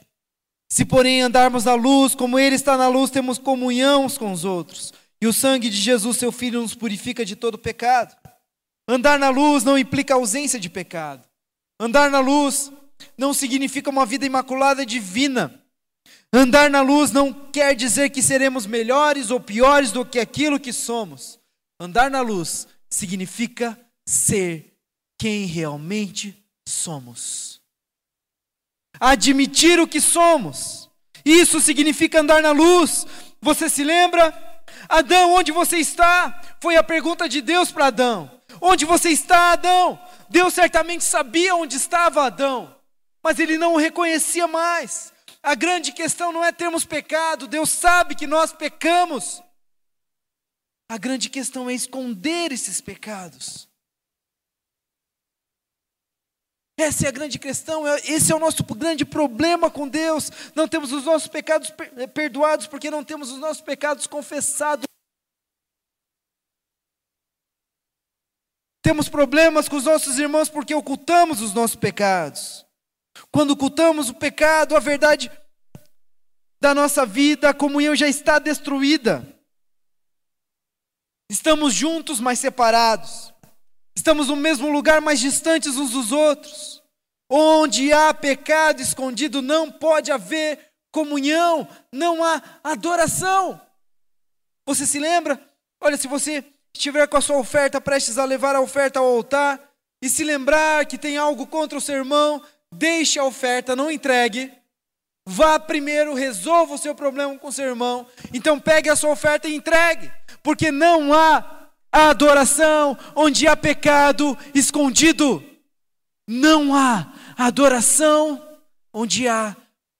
Se, porém, andarmos na luz, como Ele está na luz, temos comunhão uns com os outros. E o sangue de Jesus, seu Filho, nos purifica de todo pecado. Andar na luz não implica ausência de pecado. Andar na luz não significa uma vida imaculada divina. Andar na luz não quer dizer que seremos melhores ou piores do que aquilo que somos. Andar na luz significa ser quem realmente somos. Admitir o que somos. Isso significa andar na luz. Você se lembra? Adão, onde você está? Foi a pergunta de Deus para Adão. Onde você está, Adão? Deus certamente sabia onde estava Adão, mas ele não o reconhecia mais. A grande questão não é termos pecado, Deus sabe que nós pecamos. A grande questão é esconder esses pecados. Essa é a grande questão, é, esse é o nosso grande problema com Deus. Não temos os nossos pecados perdoados porque não temos os nossos pecados confessados. Temos problemas com os nossos irmãos porque ocultamos os nossos pecados. Quando ocultamos o pecado, a verdade da nossa vida, a comunhão já está destruída. Estamos juntos, mas separados. Estamos no mesmo lugar, mas distantes uns dos outros. Onde há pecado escondido, não pode haver comunhão, não há adoração. Você se lembra? Olha, se você estiver com a sua oferta prestes a levar a oferta ao altar e se lembrar que tem algo contra o seu irmão, deixe a oferta, não entregue. Vá primeiro, resolva o seu problema com seu irmão. Então pegue a sua oferta e entregue, porque não há adoração onde há pecado escondido. Não há adoração onde há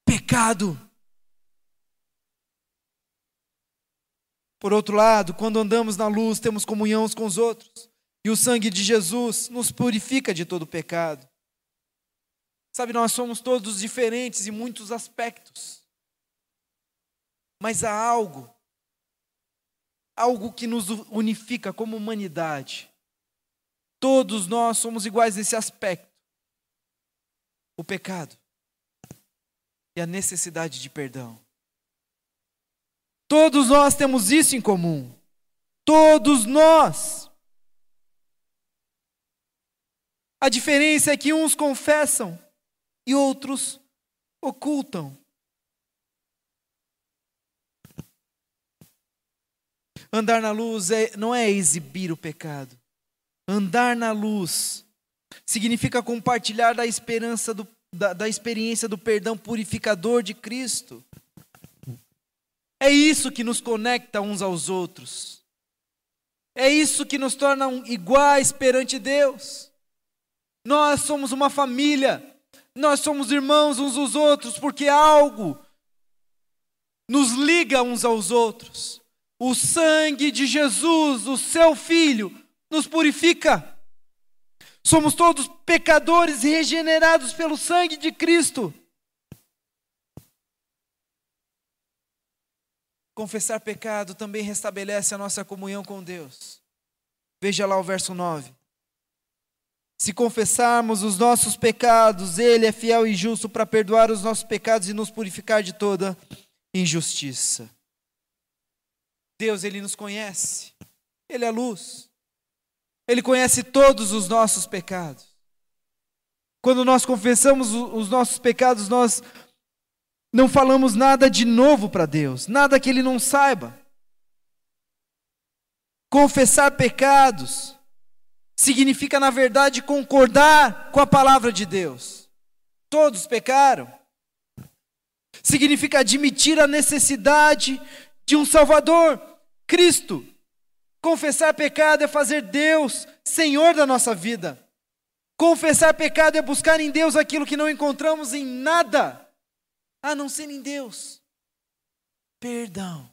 pecado Por outro lado, quando andamos na luz, temos comunhão com os outros, e o sangue de Jesus nos purifica de todo pecado. Sabe, nós somos todos diferentes em muitos aspectos. mas há algo, algo que nos unifica como humanidade. Todos nós somos iguais nesse aspecto: o pecado e a necessidade de perdão. Todos nós temos isso em comum. Todos nós. A diferença é que uns confessam e outros ocultam. Andar na luz é, não é exibir o pecado. Andar na luz significa compartilhar da esperança do, da, da experiência do perdão purificador de Cristo. É isso que nos conecta uns aos outros. É isso que nos torna iguais perante Deus. Nós somos uma família, nós somos irmãos uns dos outros, porque algo nos liga uns aos outros. O sangue de Jesus, o seu Filho, nos purifica. Somos todos pecadores regenerados pelo sangue de Cristo. Confessar pecado também restabelece a nossa comunhão com Deus. Veja lá o verso 9. Se confessarmos os nossos pecados, Ele é fiel e justo para perdoar os nossos pecados e nos purificar de toda injustiça. Deus, Ele nos conhece, Ele é luz, Ele conhece todos os nossos pecados. Quando nós confessamos os nossos pecados, nós não falamos nada de novo para Deus, nada que Ele não saiba. Confessar pecados significa, na verdade, concordar com a palavra de Deus. Todos pecaram. Significa admitir a necessidade de um Salvador, Cristo. Confessar pecado é fazer Deus Senhor da nossa vida. Confessar pecado é buscar em Deus aquilo que não encontramos em nada, a não ser em Deus. Perdão.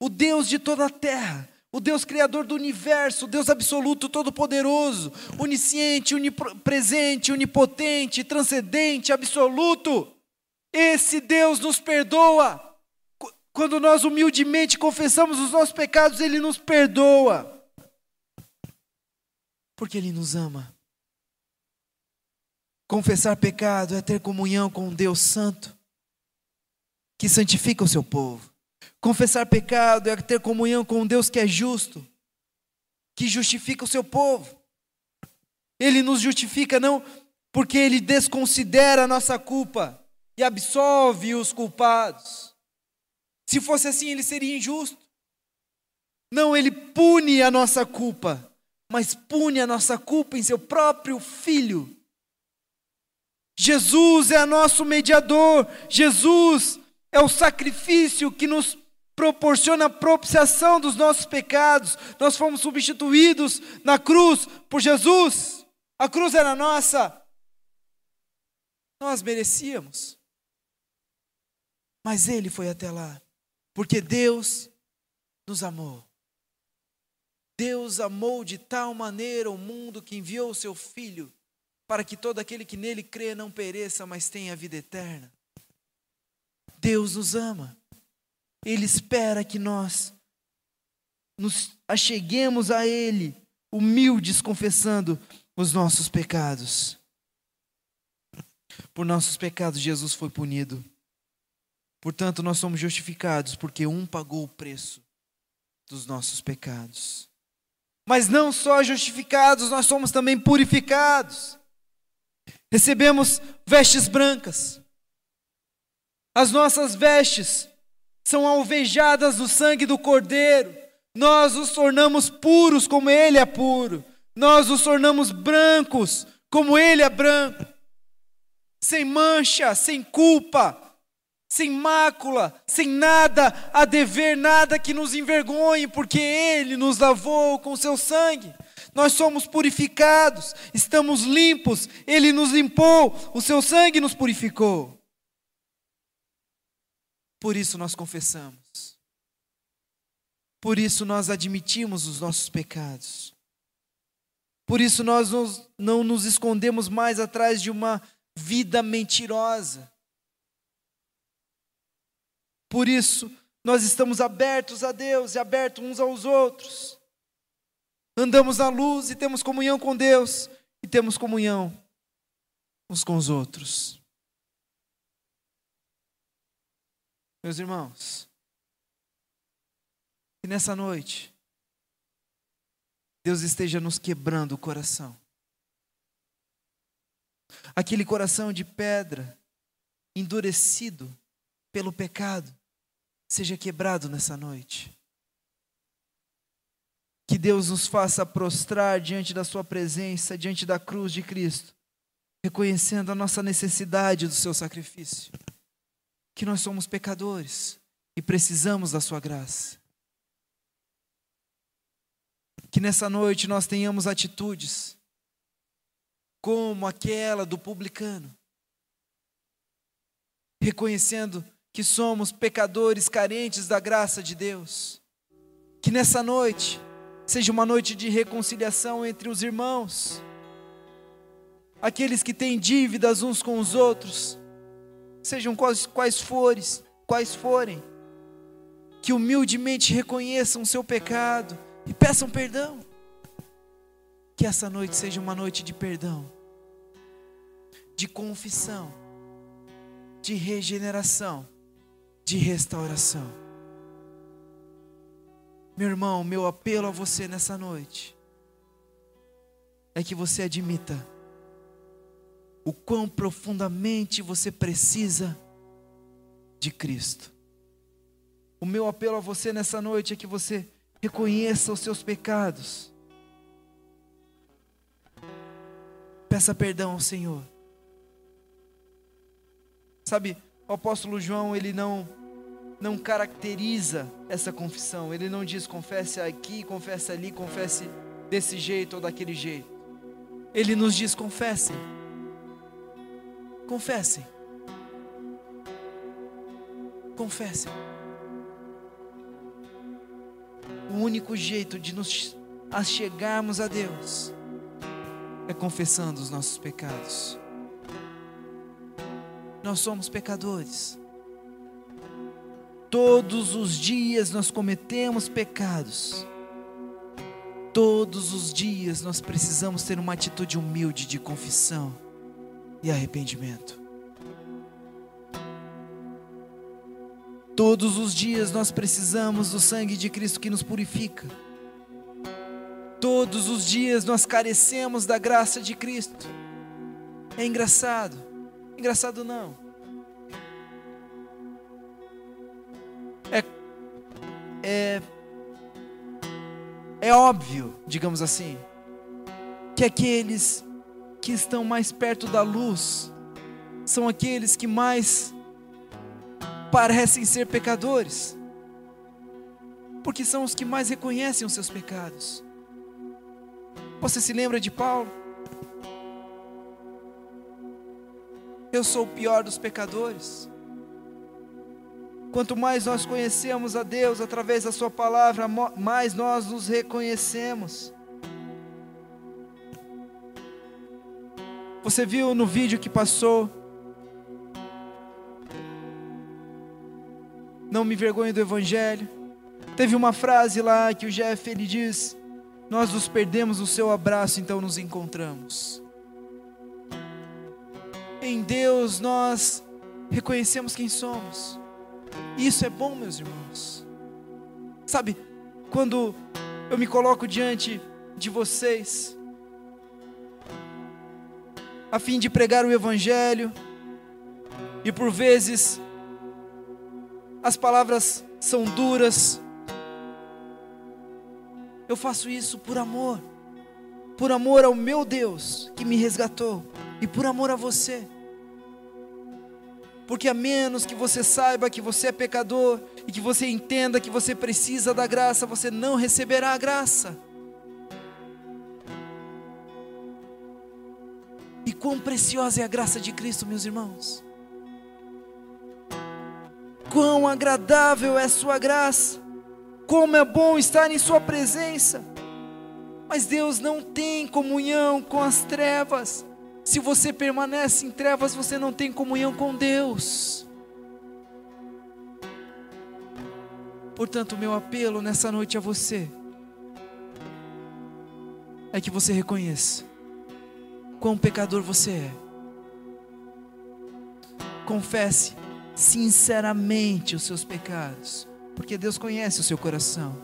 O Deus de toda a terra, o Deus criador do universo, o Deus absoluto, todo-poderoso, onisciente, onipresente, onipotente, transcendente, absoluto. Esse Deus nos perdoa. Quando nós humildemente confessamos os nossos pecados, Ele nos perdoa. Porque Ele nos ama. Confessar pecado é ter comunhão com um Deus Santo, que santifica o seu povo. Confessar pecado é ter comunhão com Deus que é justo, que justifica o seu povo. Ele nos justifica não porque ele desconsidera a nossa culpa e absolve os culpados. Se fosse assim, ele seria injusto. Não, ele pune a nossa culpa, mas pune a nossa culpa em seu próprio filho. Jesus é nosso mediador, Jesus é o sacrifício que nos proporciona a propiciação dos nossos pecados. Nós fomos substituídos na cruz por Jesus. A cruz era nossa. Nós merecíamos. Mas ele foi até lá. Porque Deus nos amou. Deus amou de tal maneira o mundo que enviou o seu Filho, para que todo aquele que nele crê não pereça, mas tenha vida eterna. Deus nos ama. Ele espera que nós nos acheguemos a Ele, humildes, confessando os nossos pecados. Por nossos pecados, Jesus foi punido. Portanto, nós somos justificados porque um pagou o preço dos nossos pecados. Mas não só justificados, nós somos também purificados. Recebemos vestes brancas. As nossas vestes são alvejadas do sangue do Cordeiro. Nós os tornamos puros como Ele é puro. Nós os tornamos brancos como Ele é branco. Sem mancha, sem culpa sem mácula, sem nada a dever, nada que nos envergonhe, porque Ele nos lavou com seu sangue. Nós somos purificados, estamos limpos, Ele nos limpou, o seu sangue nos purificou. Por isso nós confessamos, por isso nós admitimos os nossos pecados, por isso nós não nos escondemos mais atrás de uma vida mentirosa Por isso, nós estamos abertos a Deus e abertos uns aos outros. Andamos na luz e temos comunhão com Deus e temos comunhão uns com os outros. Meus irmãos, que nessa noite Deus esteja nos quebrando o coração. Aquele coração de pedra, endurecido pelo pecado, seja quebrado nessa noite. Que Deus nos faça prostrar diante da Sua presença, diante da cruz de Cristo, reconhecendo a nossa necessidade do Seu sacrifício. Que nós somos pecadores e precisamos da Sua graça. Que nessa noite nós tenhamos atitudes como aquela do publicano, reconhecendo que somos pecadores carentes da graça de Deus. Que nessa noite seja uma noite de reconciliação entre os irmãos, aqueles que têm dívidas uns com os outros, sejam quais, quais forem, quais forem, que humildemente reconheçam o seu pecado e peçam perdão. Que essa noite seja uma noite de perdão, de confissão, de regeneração, de restauração. Meu irmão, meu apelo a você nessa noite é que você admita o quão profundamente você precisa de Cristo. O meu apelo a você nessa noite é que você reconheça os seus pecados. Peça perdão ao Senhor. Sabe, o apóstolo João, ele não não caracteriza essa confissão. Ele não diz confesse aqui, confesse ali, confesse desse jeito ou daquele jeito. Ele nos diz confessem. Confessem. Confessem. O único jeito de nos achegarmos a Deus é confessando os nossos pecados. Nós somos pecadores. Todos os dias nós cometemos pecados. Todos os dias nós precisamos ter uma atitude humilde de confissão e arrependimento. Todos os dias nós precisamos do sangue de Cristo que nos purifica. Todos os dias nós carecemos da graça de Cristo. É engraçado. Engraçado não. É, é, é óbvio, digamos assim, que aqueles que estão mais perto da luz são aqueles que mais parecem ser pecadores, porque são os que mais reconhecem os seus pecados. Você se lembra de Paulo? Eu sou o pior dos pecadores. Quanto mais nós conhecemos a Deus através da Sua palavra, mais nós nos reconhecemos. Você viu no vídeo que passou não me vergonhe do Evangelho. Teve uma frase lá que o Jeff ele diz: Nós nos perdemos no seu abraço, então nos encontramos. Em Deus nós reconhecemos quem somos. Isso é bom, meus irmãos. Sabe, quando eu me coloco diante de vocês, a fim de pregar o Evangelho, e por vezes as palavras são duras. Eu faço isso por amor, por amor ao meu Deus que me resgatou e por amor a você. Porque a menos que você saiba que você é pecador e que você entenda que você precisa da graça, você não receberá a graça. E quão preciosa é a graça de Cristo, meus irmãos. Quão agradável é Sua graça, como é bom estar em Sua presença. Mas Deus não tem comunhão com as trevas. Se você permanece em trevas, você não tem comunhão com Deus. Portanto, meu apelo nessa noite a você é que você reconheça quão pecador você é. Confesse sinceramente os seus pecados, porque Deus conhece o seu coração.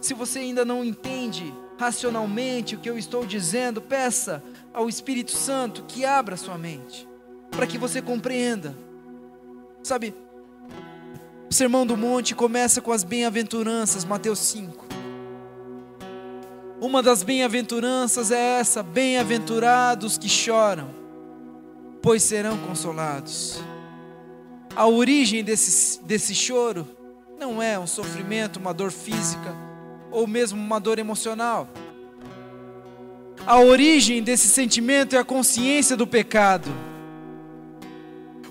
Se você ainda não entende racionalmente o que eu estou dizendo, peça ao Espírito Santo que abra sua mente, para que você compreenda. Sabe, o Sermão do Monte começa com as bem-aventuranças, Mateus 5. Uma das bem-aventuranças é essa: bem-aventurados que choram, pois serão consolados. A origem desse, desse choro não é um sofrimento, uma dor física ou mesmo uma dor emocional. A origem desse sentimento é a consciência do pecado.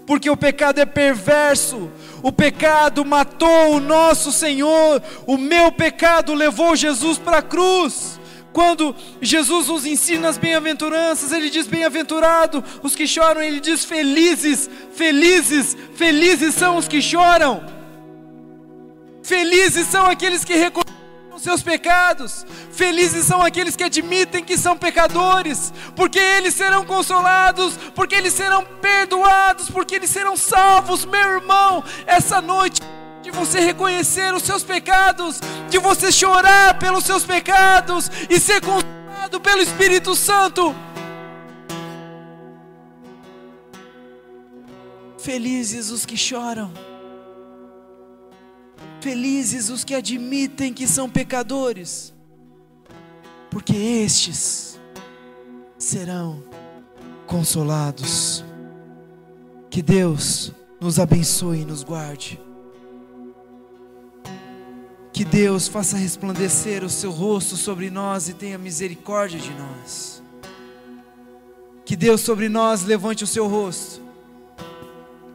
Porque o pecado é perverso, o pecado matou o nosso Senhor, o meu pecado levou Jesus para a cruz. Quando Jesus nos ensina as bem-aventuranças, ele diz: Bem-aventurado os que choram, ele diz: Felizes, felizes, felizes são os que choram. Felizes são aqueles que reconhecem seus pecados. Felizes são aqueles que admitem que são pecadores, porque eles serão consolados, porque eles serão perdoados, porque eles serão salvos. Meu irmão, essa noite de você reconhecer os seus pecados, de você chorar pelos seus pecados e ser consolado pelo Espírito Santo. Felizes os que choram, felizes os que admitem que são pecadores, porque estes serão consolados. Que Deus nos abençoe e nos guarde. Que Deus faça resplandecer o seu rosto sobre nós e tenha misericórdia de nós. Que Deus sobre nós levante o seu rosto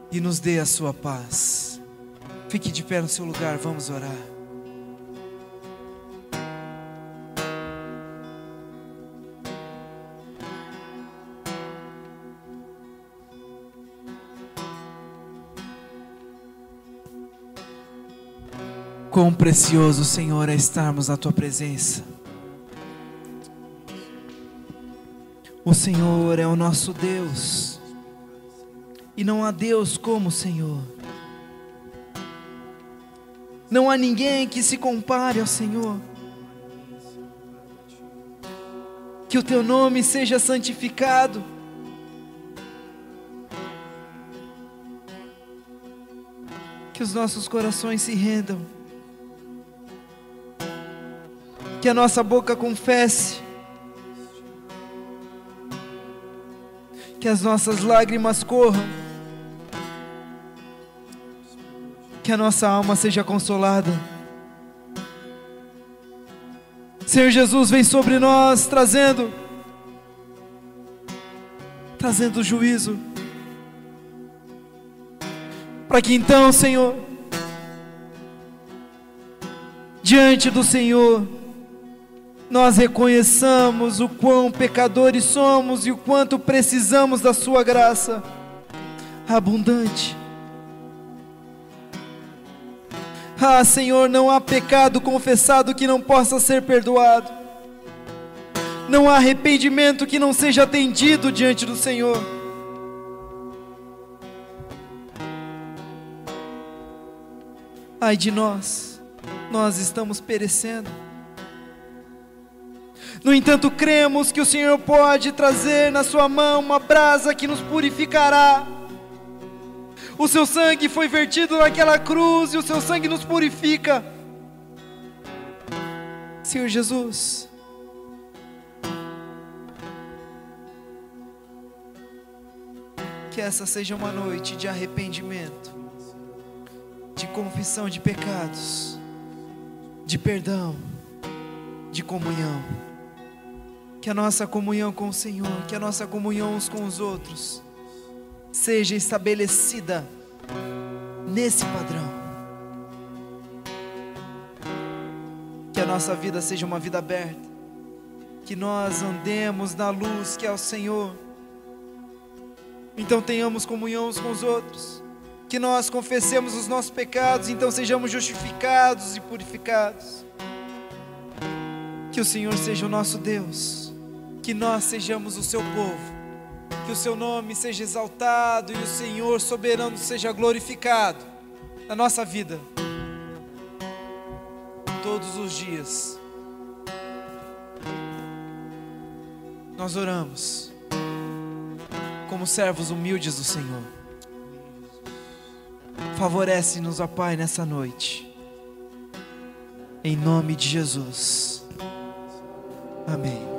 e nos dê a sua paz. Fique de pé no seu lugar, vamos orar. Quão precioso, Senhor, é estarmos na tua presença. O Senhor é o nosso Deus, e não há Deus como o Senhor. Não há ninguém que se compare ao Senhor. Que o teu nome seja santificado. Que os nossos corações se rendam que a nossa boca confesse, que as nossas lágrimas corram, que a nossa alma seja consolada. Senhor Jesus, vem sobre nós trazendo, trazendo juízo, para que então, Senhor, diante do Senhor, nós reconheçamos o quão pecadores somos e o quanto precisamos da Sua graça abundante. Ah, Senhor, não há pecado confessado que não possa ser perdoado, não há arrependimento que não seja atendido diante do Senhor. Ai de nós, nós estamos perecendo. No entanto, cremos que o Senhor pode trazer na Sua mão uma brasa que nos purificará. O Seu sangue foi vertido naquela cruz e o Seu sangue nos purifica. Senhor Jesus, que essa seja uma noite de arrependimento, de confissão de pecados, de perdão, de comunhão que a nossa comunhão com o Senhor, que a nossa comunhão uns com os outros, seja estabelecida nesse padrão. Que a nossa vida seja uma vida aberta, que nós andemos na luz que é o Senhor. Então tenhamos comunhão uns com os outros que nós confessemos os nossos pecados, então sejamos justificados e purificados. Que o Senhor seja o nosso Deus, que nós sejamos o seu povo, que o seu nome seja exaltado e o Senhor soberano seja glorificado na nossa vida, todos os dias. Nós oramos como servos humildes do Senhor. Favorece-nos, ó Pai, nessa noite. Em nome de Jesus. Amém.